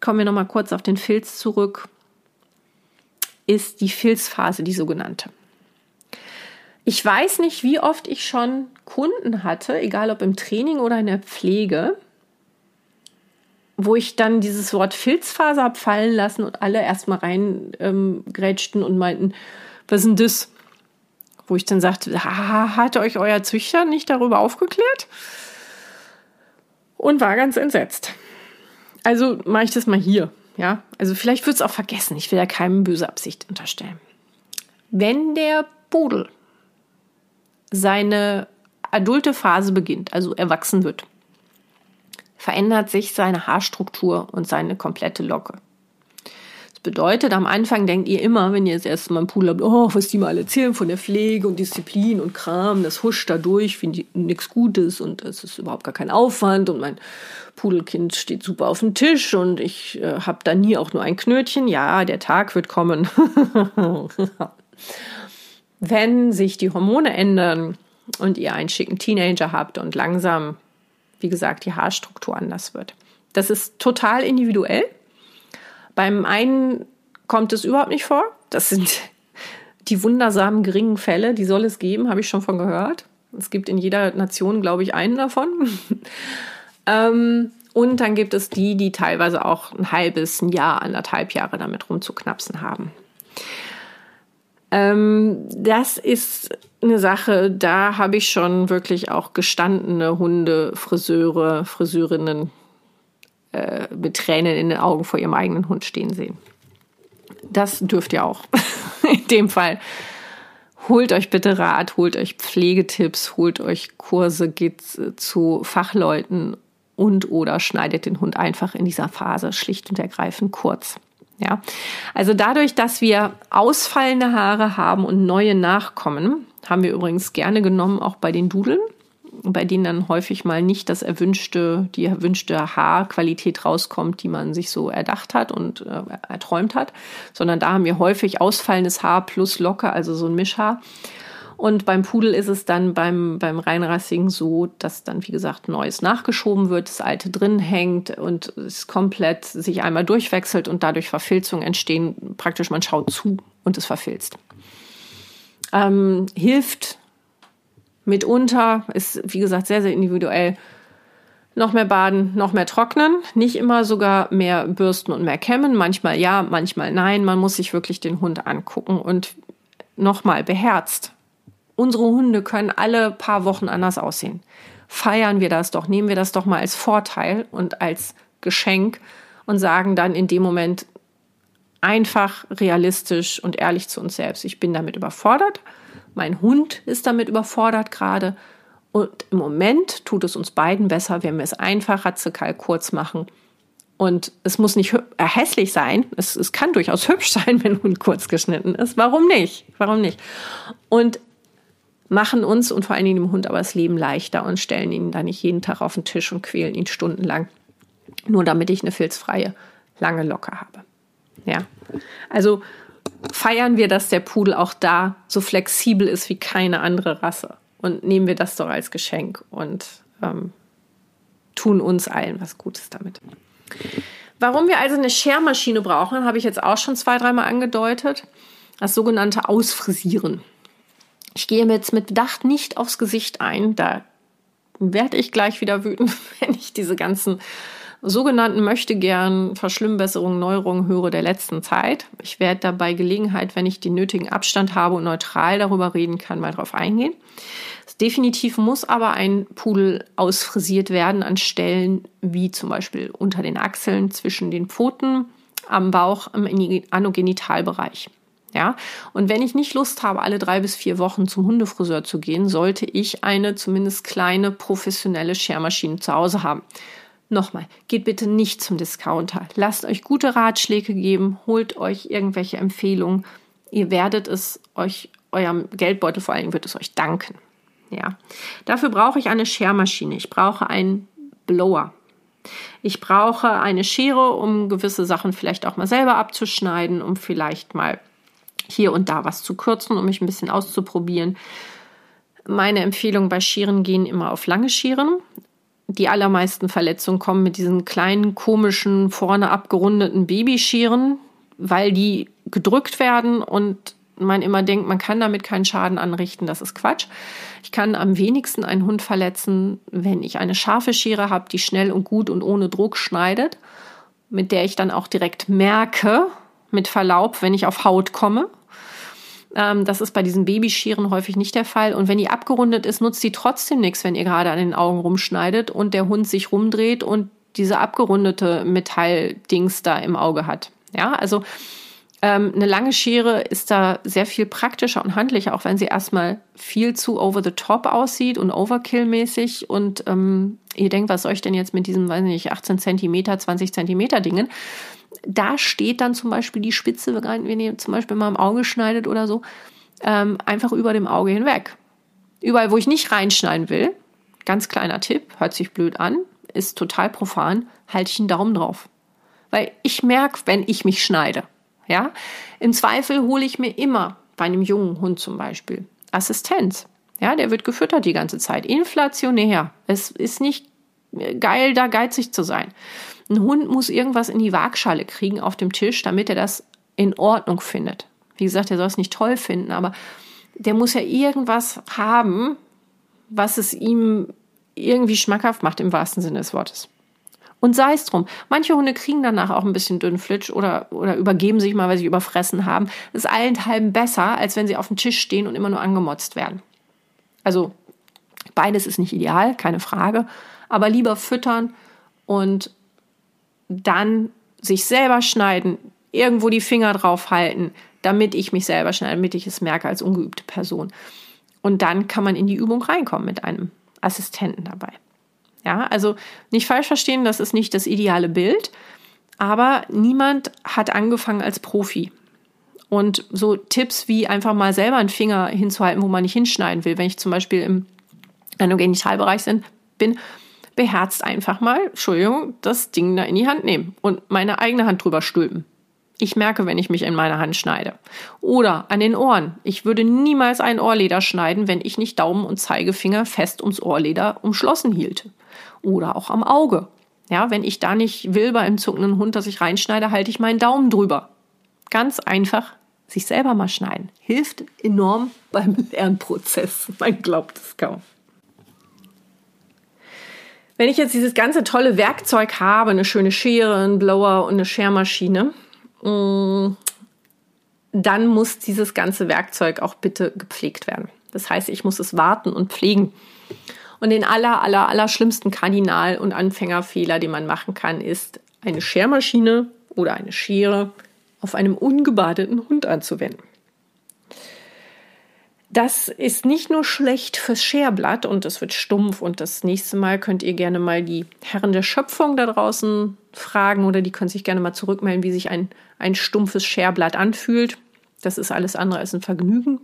kommen wir nochmal kurz auf den Filz zurück, ist die Filzphase, die sogenannte. Ich weiß nicht, wie oft ich schon Kunden hatte, egal ob im Training oder in der Pflege, wo ich dann dieses Wort Filzphase habe fallen lassen und alle erstmal reingrätschten ähm, und meinten, was ist denn das? Wo ich dann sagte, hat euch euer Züchter nicht darüber aufgeklärt? Und war ganz entsetzt. Also mache ich das mal hier. Ja, also vielleicht wird es auch vergessen. Ich will ja keinem böse Absicht unterstellen. Wenn der Pudel seine adulte Phase beginnt, also erwachsen wird, verändert sich seine Haarstruktur und seine komplette Locke bedeutet, am Anfang denkt ihr immer, wenn ihr das erste Mal einen Pudel habt, oh, was die mal erzählen von der Pflege und Disziplin und Kram, das huscht da durch, finde nichts Gutes und es ist überhaupt gar kein Aufwand und mein Pudelkind steht super auf dem Tisch und ich äh, habe da nie auch nur ein Knötchen. Ja, der Tag wird kommen. wenn sich die Hormone ändern und ihr einen schicken Teenager habt und langsam, wie gesagt, die Haarstruktur anders wird. Das ist total individuell. Beim einen kommt es überhaupt nicht vor. Das sind die wundersamen geringen Fälle, die soll es geben, habe ich schon von gehört. Es gibt in jeder Nation, glaube ich, einen davon. ähm, und dann gibt es die, die teilweise auch ein halbes, ein Jahr, anderthalb Jahre damit rumzuknapsen haben. Ähm, das ist eine Sache, da habe ich schon wirklich auch gestandene Hunde, Friseure, Friseurinnen äh, mit Tränen in den Augen vor ihrem eigenen Hund stehen sehen. Das dürft ihr auch. in dem Fall. Holt euch bitte Rat, holt euch Pflegetipps, holt euch Kurse, geht zu Fachleuten und oder schneidet den Hund einfach in dieser Phase schlicht und ergreifend kurz. Ja, also dadurch, dass wir ausfallende Haare haben und neue nachkommen, haben wir übrigens gerne genommen auch bei den Dudeln bei denen dann häufig mal nicht das erwünschte, die erwünschte Haarqualität rauskommt, die man sich so erdacht hat und äh, erträumt hat, sondern da haben wir häufig ausfallendes Haar plus Locke, also so ein Mischhaar. Und beim Pudel ist es dann beim, beim Reinrassigen so, dass dann, wie gesagt, Neues nachgeschoben wird, das Alte drin hängt und es komplett sich einmal durchwechselt und dadurch Verfilzungen entstehen. Praktisch man schaut zu und es verfilzt. Ähm, hilft Mitunter ist, wie gesagt, sehr, sehr individuell. Noch mehr baden, noch mehr trocknen. Nicht immer sogar mehr bürsten und mehr kämmen. Manchmal ja, manchmal nein. Man muss sich wirklich den Hund angucken und nochmal beherzt. Unsere Hunde können alle paar Wochen anders aussehen. Feiern wir das doch, nehmen wir das doch mal als Vorteil und als Geschenk und sagen dann in dem Moment einfach realistisch und ehrlich zu uns selbst. Ich bin damit überfordert mein Hund ist damit überfordert gerade. Und im Moment tut es uns beiden besser, wenn wir es einfach ratzekal kurz machen. Und es muss nicht hässlich sein. Es, es kann durchaus hübsch sein, wenn ein Hund kurz geschnitten ist. Warum nicht? Warum nicht? Und machen uns und vor allen Dingen dem Hund aber das Leben leichter und stellen ihn dann nicht jeden Tag auf den Tisch und quälen ihn stundenlang. Nur damit ich eine filzfreie, lange Locke habe. Ja. Also feiern wir, dass der Pudel auch da so flexibel ist wie keine andere Rasse. Und nehmen wir das doch als Geschenk und ähm, tun uns allen was Gutes damit. Warum wir also eine Schermaschine brauchen, habe ich jetzt auch schon zwei, dreimal angedeutet. Das sogenannte Ausfrisieren. Ich gehe jetzt mit Bedacht nicht aufs Gesicht ein. Da werde ich gleich wieder wütend, wenn ich diese ganzen sogenannten möchte gern Verschlimmbesserungen, Neuerungen höre der letzten Zeit. Ich werde dabei Gelegenheit, wenn ich den nötigen Abstand habe und neutral darüber reden kann, mal drauf eingehen. Definitiv muss aber ein Pudel ausfrisiert werden an Stellen wie zum Beispiel unter den Achseln, zwischen den Pfoten, am Bauch, im Anogenitalbereich. Ja, und wenn ich nicht Lust habe, alle drei bis vier Wochen zum Hundefriseur zu gehen, sollte ich eine zumindest kleine professionelle Schermaschine zu Hause haben. Nochmal, geht bitte nicht zum Discounter. Lasst euch gute Ratschläge geben, holt euch irgendwelche Empfehlungen. Ihr werdet es euch, eurem Geldbeutel vor allem wird es euch danken. Ja, dafür brauche ich eine Schermaschine. Ich brauche einen Blower. Ich brauche eine Schere, um gewisse Sachen vielleicht auch mal selber abzuschneiden, um vielleicht mal hier und da was zu kürzen, um mich ein bisschen auszuprobieren. Meine Empfehlungen bei Scheren gehen immer auf lange Scheren die allermeisten Verletzungen kommen mit diesen kleinen, komischen, vorne abgerundeten Babyscheren, weil die gedrückt werden und man immer denkt, man kann damit keinen Schaden anrichten. Das ist Quatsch. Ich kann am wenigsten einen Hund verletzen, wenn ich eine scharfe Schere habe, die schnell und gut und ohne Druck schneidet, mit der ich dann auch direkt merke, mit Verlaub, wenn ich auf Haut komme. Ähm, das ist bei diesen Babyscheren häufig nicht der Fall. Und wenn die abgerundet ist, nutzt die trotzdem nichts, wenn ihr gerade an den Augen rumschneidet und der Hund sich rumdreht und diese abgerundete Metalldings da im Auge hat. Ja, also ähm, eine lange Schere ist da sehr viel praktischer und handlicher, auch wenn sie erstmal viel zu over the top aussieht und overkill-mäßig. Und ähm, ihr denkt, was soll ich denn jetzt mit diesem, weiß nicht, 18 Zentimeter, 20 Zentimeter Dingen? Da steht dann zum Beispiel die Spitze, wenn ihr zum Beispiel mal im Auge schneidet oder so, ähm, einfach über dem Auge hinweg. Überall, wo ich nicht reinschneiden will, ganz kleiner Tipp, hört sich blöd an, ist total profan, halte ich einen Daumen drauf. Weil ich merke, wenn ich mich schneide. Ja? Im Zweifel hole ich mir immer bei einem jungen Hund zum Beispiel Assistenz. Ja, der wird gefüttert die ganze Zeit. Inflationär. Es ist nicht geil, da geizig zu sein. Ein Hund muss irgendwas in die Waagschale kriegen auf dem Tisch, damit er das in Ordnung findet. Wie gesagt, er soll es nicht toll finden, aber der muss ja irgendwas haben, was es ihm irgendwie schmackhaft macht, im wahrsten Sinne des Wortes. Und sei es drum. Manche Hunde kriegen danach auch ein bisschen Dünnflitsch oder, oder übergeben sich mal, weil sie überfressen haben. Das ist allenthalben besser, als wenn sie auf dem Tisch stehen und immer nur angemotzt werden. Also beides ist nicht ideal, keine Frage. Aber lieber füttern und dann sich selber schneiden, irgendwo die Finger drauf halten, damit ich mich selber schneide, damit ich es merke als ungeübte Person. Und dann kann man in die Übung reinkommen mit einem Assistenten dabei. Ja, also nicht falsch verstehen, das ist nicht das ideale Bild, aber niemand hat angefangen als Profi. Und so Tipps wie einfach mal selber einen Finger hinzuhalten, wo man nicht hinschneiden will, wenn ich zum Beispiel im Genitalbereich bin, beherzt einfach mal, Entschuldigung, das Ding da in die Hand nehmen und meine eigene Hand drüber stülpen. Ich merke, wenn ich mich in meine Hand schneide. Oder an den Ohren. Ich würde niemals ein Ohrleder schneiden, wenn ich nicht Daumen und Zeigefinger fest ums Ohrleder umschlossen hielte. Oder auch am Auge. Ja, wenn ich da nicht will bei einem zuckenden Hund, dass ich reinschneide, halte ich meinen Daumen drüber. Ganz einfach sich selber mal schneiden. Hilft enorm beim Lernprozess. Man glaubt es kaum. Wenn ich jetzt dieses ganze tolle Werkzeug habe, eine schöne Schere, einen Blower und eine Schermaschine, mm, dann muss dieses ganze Werkzeug auch bitte gepflegt werden. Das heißt, ich muss es warten und pflegen. Und den aller, aller, aller schlimmsten Kardinal- und Anfängerfehler, den man machen kann, ist, eine Schermaschine oder eine Schere auf einem ungebadeten Hund anzuwenden. Das ist nicht nur schlecht fürs Scherblatt und es wird stumpf und das nächste Mal könnt ihr gerne mal die Herren der Schöpfung da draußen fragen oder die können sich gerne mal zurückmelden, wie sich ein, ein stumpfes Scherblatt anfühlt. Das ist alles andere als ein Vergnügen.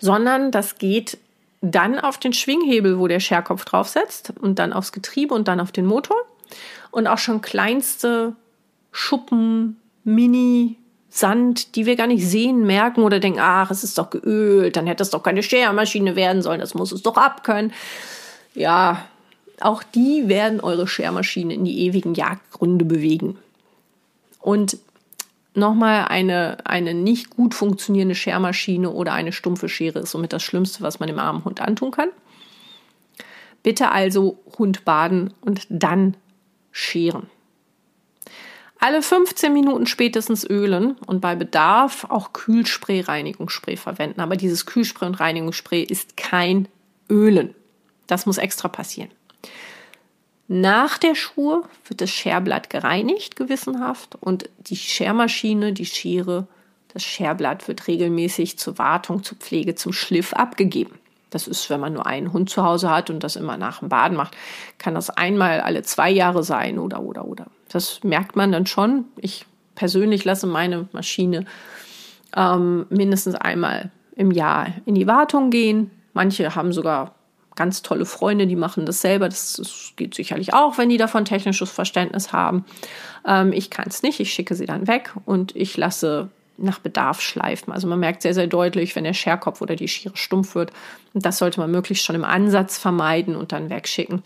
Sondern das geht dann auf den Schwinghebel, wo der Scherkopf draufsetzt und dann aufs Getriebe und dann auf den Motor. Und auch schon kleinste Schuppen, Mini, Sand, die wir gar nicht sehen, merken oder denken, ach, es ist doch geölt, dann hätte es doch keine Schermaschine werden sollen, das muss es doch abkönnen. Ja, auch die werden eure Schermaschine in die ewigen Jagdgründe bewegen. Und nochmal eine, eine nicht gut funktionierende Schermaschine oder eine stumpfe Schere ist somit das Schlimmste, was man dem armen Hund antun kann. Bitte also Hund baden und dann scheren. Alle 15 Minuten spätestens ölen und bei Bedarf auch Kühlspray, Reinigungsspray verwenden. Aber dieses Kühlspray und Reinigungsspray ist kein Ölen. Das muss extra passieren. Nach der Schur wird das Scherblatt gereinigt, gewissenhaft, und die Schermaschine, die Schere, das Scherblatt wird regelmäßig zur Wartung, zur Pflege, zum Schliff abgegeben. Das ist, wenn man nur einen Hund zu Hause hat und das immer nach dem Baden macht, kann das einmal alle zwei Jahre sein oder, oder, oder. Das merkt man dann schon. Ich persönlich lasse meine Maschine ähm, mindestens einmal im Jahr in die Wartung gehen. Manche haben sogar ganz tolle Freunde, die machen das selber. Das, das geht sicherlich auch, wenn die davon technisches Verständnis haben. Ähm, ich kann es nicht. Ich schicke sie dann weg und ich lasse nach Bedarf schleifen. Also man merkt sehr, sehr deutlich, wenn der Scherkopf oder die Schere stumpf wird. Und das sollte man möglichst schon im Ansatz vermeiden und dann wegschicken.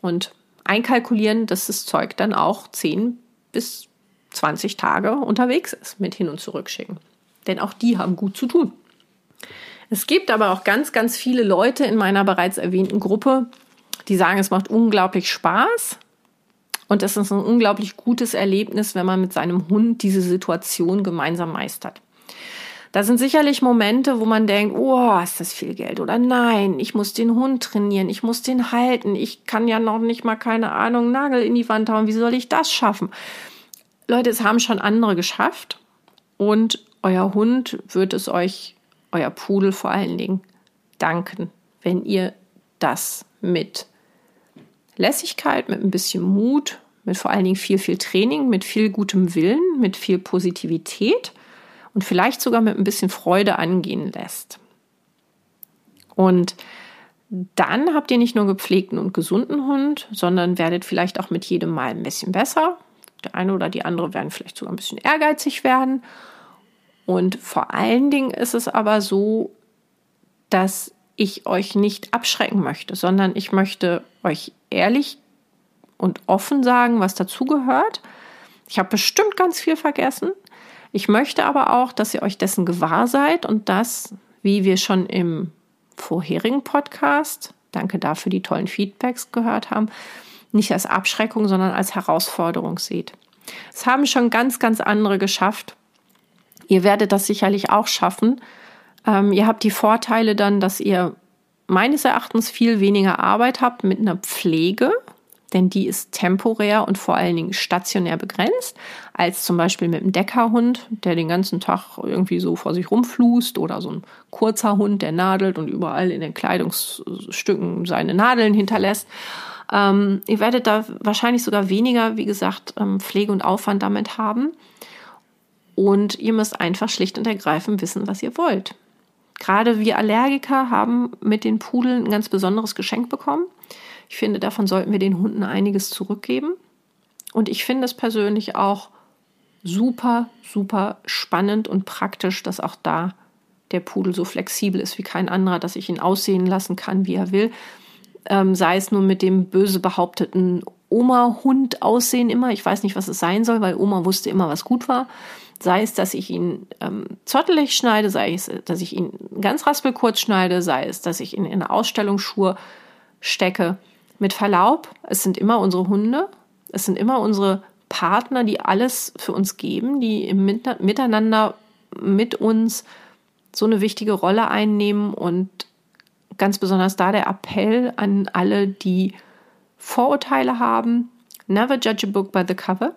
Und einkalkulieren, dass das Zeug dann auch 10 bis 20 Tage unterwegs ist mit hin und zurückschicken. Denn auch die haben gut zu tun. Es gibt aber auch ganz, ganz viele Leute in meiner bereits erwähnten Gruppe, die sagen, es macht unglaublich Spaß und es ist ein unglaublich gutes Erlebnis, wenn man mit seinem Hund diese Situation gemeinsam meistert. Da sind sicherlich Momente, wo man denkt, oh, ist das viel Geld oder nein, ich muss den Hund trainieren, ich muss den halten, ich kann ja noch nicht mal keine Ahnung Nagel in die Wand hauen, wie soll ich das schaffen? Leute, es haben schon andere geschafft und euer Hund wird es euch euer Pudel vor allen Dingen danken, wenn ihr das mit Lässigkeit, mit ein bisschen Mut, mit vor allen Dingen viel, viel Training, mit viel gutem Willen, mit viel Positivität und vielleicht sogar mit ein bisschen Freude angehen lässt. Und dann habt ihr nicht nur gepflegten und gesunden Hund, sondern werdet vielleicht auch mit jedem Mal ein bisschen besser. Der eine oder die andere werden vielleicht sogar ein bisschen ehrgeizig werden und vor allen Dingen ist es aber so, dass ich euch nicht abschrecken möchte, sondern ich möchte euch ehrlich und offen sagen, was dazugehört. Ich habe bestimmt ganz viel vergessen. Ich möchte aber auch, dass ihr euch dessen gewahr seid und das, wie wir schon im vorherigen Podcast, danke dafür die tollen Feedbacks gehört haben, nicht als Abschreckung, sondern als Herausforderung seht. Es haben schon ganz, ganz andere geschafft Ihr werdet das sicherlich auch schaffen. Ähm, ihr habt die Vorteile dann, dass ihr meines Erachtens viel weniger Arbeit habt mit einer Pflege, denn die ist temporär und vor allen Dingen stationär begrenzt, als zum Beispiel mit einem Deckerhund, der den ganzen Tag irgendwie so vor sich rumflust oder so ein kurzer Hund, der nadelt und überall in den Kleidungsstücken seine Nadeln hinterlässt. Ähm, ihr werdet da wahrscheinlich sogar weniger, wie gesagt, ähm, Pflege und Aufwand damit haben. Und ihr müsst einfach schlicht und ergreifend wissen, was ihr wollt. Gerade wir Allergiker haben mit den Pudeln ein ganz besonderes Geschenk bekommen. Ich finde, davon sollten wir den Hunden einiges zurückgeben. Und ich finde es persönlich auch super, super spannend und praktisch, dass auch da der Pudel so flexibel ist wie kein anderer, dass ich ihn aussehen lassen kann, wie er will. Ähm, sei es nun mit dem böse behaupteten Oma-Hund aussehen immer. Ich weiß nicht, was es sein soll, weil Oma wusste immer, was gut war. Sei es, dass ich ihn ähm, zottelig schneide, sei es, dass ich ihn ganz raspelkurz schneide, sei es, dass ich ihn in eine Ausstellungsschuhe stecke. Mit Verlaub, es sind immer unsere Hunde, es sind immer unsere Partner, die alles für uns geben, die im Miteinander mit uns so eine wichtige Rolle einnehmen und ganz besonders da der Appell an alle, die Vorurteile haben. Never judge a book by the cover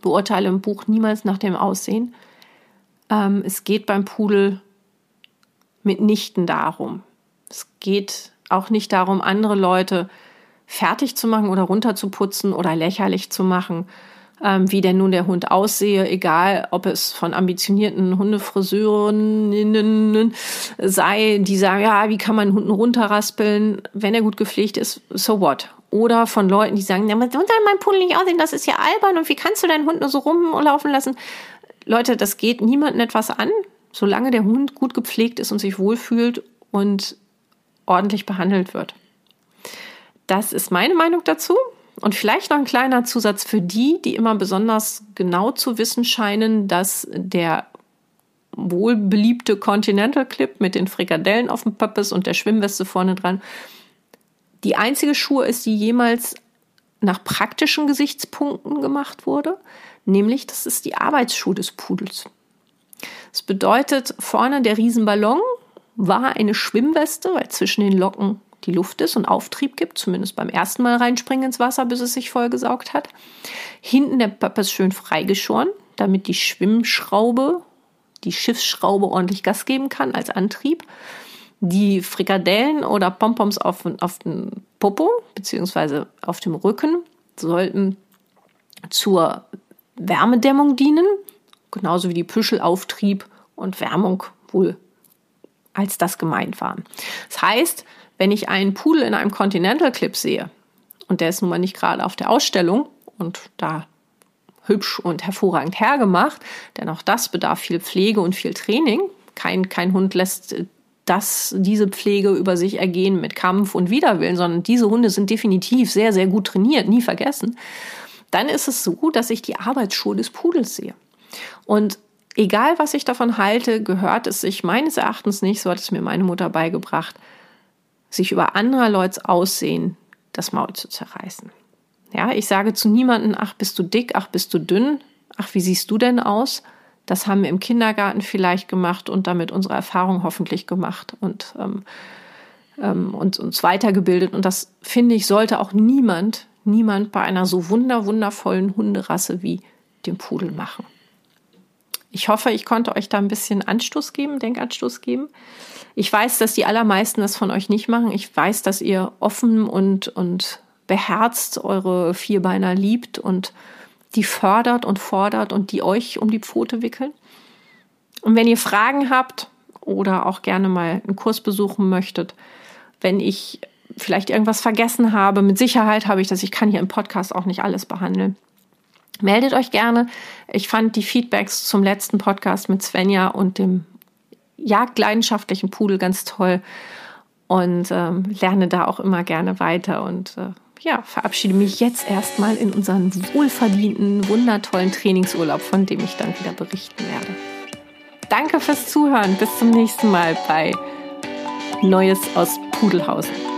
beurteile im Buch niemals nach dem Aussehen. Ähm, es geht beim Pudel mitnichten darum. Es geht auch nicht darum, andere Leute fertig zu machen oder runterzuputzen oder lächerlich zu machen, ähm, wie denn nun der Hund aussehe, egal ob es von ambitionierten Hundefriseurinnen sei, die sagen, ja, wie kann man einen Hund runterraspeln, wenn er gut gepflegt ist, so what? Oder von Leuten, die sagen, ja, man soll mein Pudel nicht aussehen, das ist ja albern und wie kannst du deinen Hund nur so rumlaufen lassen? Leute, das geht niemandem etwas an, solange der Hund gut gepflegt ist und sich wohlfühlt und ordentlich behandelt wird. Das ist meine Meinung dazu. Und vielleicht noch ein kleiner Zusatz für die, die immer besonders genau zu wissen scheinen, dass der wohlbeliebte Continental Clip mit den Frikadellen auf dem Pöppes und der Schwimmweste vorne dran die einzige Schuhe ist, die jemals nach praktischen Gesichtspunkten gemacht wurde, nämlich das ist die Arbeitsschuhe des Pudels. Das bedeutet, vorne der Riesenballon war eine Schwimmweste, weil zwischen den Locken die Luft ist und Auftrieb gibt, zumindest beim ersten Mal reinspringen ins Wasser, bis es sich vollgesaugt hat. Hinten der Pöppes schön freigeschoren, damit die Schwimmschraube, die Schiffsschraube ordentlich Gas geben kann als Antrieb. Die Frikadellen oder Pompoms auf, auf dem Popo beziehungsweise auf dem Rücken sollten zur Wärmedämmung dienen, genauso wie die Püschelauftrieb und Wärmung wohl als das gemeint waren. Das heißt, wenn ich einen Pudel in einem Continental Clip sehe und der ist nun mal nicht gerade auf der Ausstellung und da hübsch und hervorragend hergemacht, denn auch das bedarf viel Pflege und viel Training. Kein, kein Hund lässt dass diese Pflege über sich ergehen mit Kampf und Widerwillen, sondern diese Hunde sind definitiv sehr, sehr gut trainiert, nie vergessen, dann ist es so, dass ich die Arbeitsschuhe des Pudels sehe. Und egal, was ich davon halte, gehört es sich meines Erachtens nicht, so hat es mir meine Mutter beigebracht, sich über anderer Leute Aussehen das Maul zu zerreißen. Ja, ich sage zu niemandem, ach, bist du dick, ach, bist du dünn, ach, wie siehst du denn aus? Das haben wir im Kindergarten vielleicht gemacht und damit unsere Erfahrung hoffentlich gemacht und ähm, ähm, uns, uns weitergebildet. Und das finde ich, sollte auch niemand, niemand bei einer so wunder, wundervollen Hunderasse wie dem Pudel machen. Ich hoffe, ich konnte euch da ein bisschen Anstoß geben, Denkanstoß geben. Ich weiß, dass die allermeisten das von euch nicht machen. Ich weiß, dass ihr offen und, und beherzt eure Vierbeiner liebt und die fördert und fordert und die euch um die Pfote wickeln. Und wenn ihr Fragen habt oder auch gerne mal einen Kurs besuchen möchtet, wenn ich vielleicht irgendwas vergessen habe, mit Sicherheit habe ich das, ich kann hier im Podcast auch nicht alles behandeln. Meldet euch gerne. Ich fand die Feedbacks zum letzten Podcast mit Svenja und dem jagdleidenschaftlichen Pudel ganz toll und ähm, lerne da auch immer gerne weiter und äh, ja, verabschiede mich jetzt erstmal in unseren wohlverdienten, wundertollen Trainingsurlaub, von dem ich dann wieder berichten werde. Danke fürs Zuhören. Bis zum nächsten Mal bei Neues aus Pudelhausen.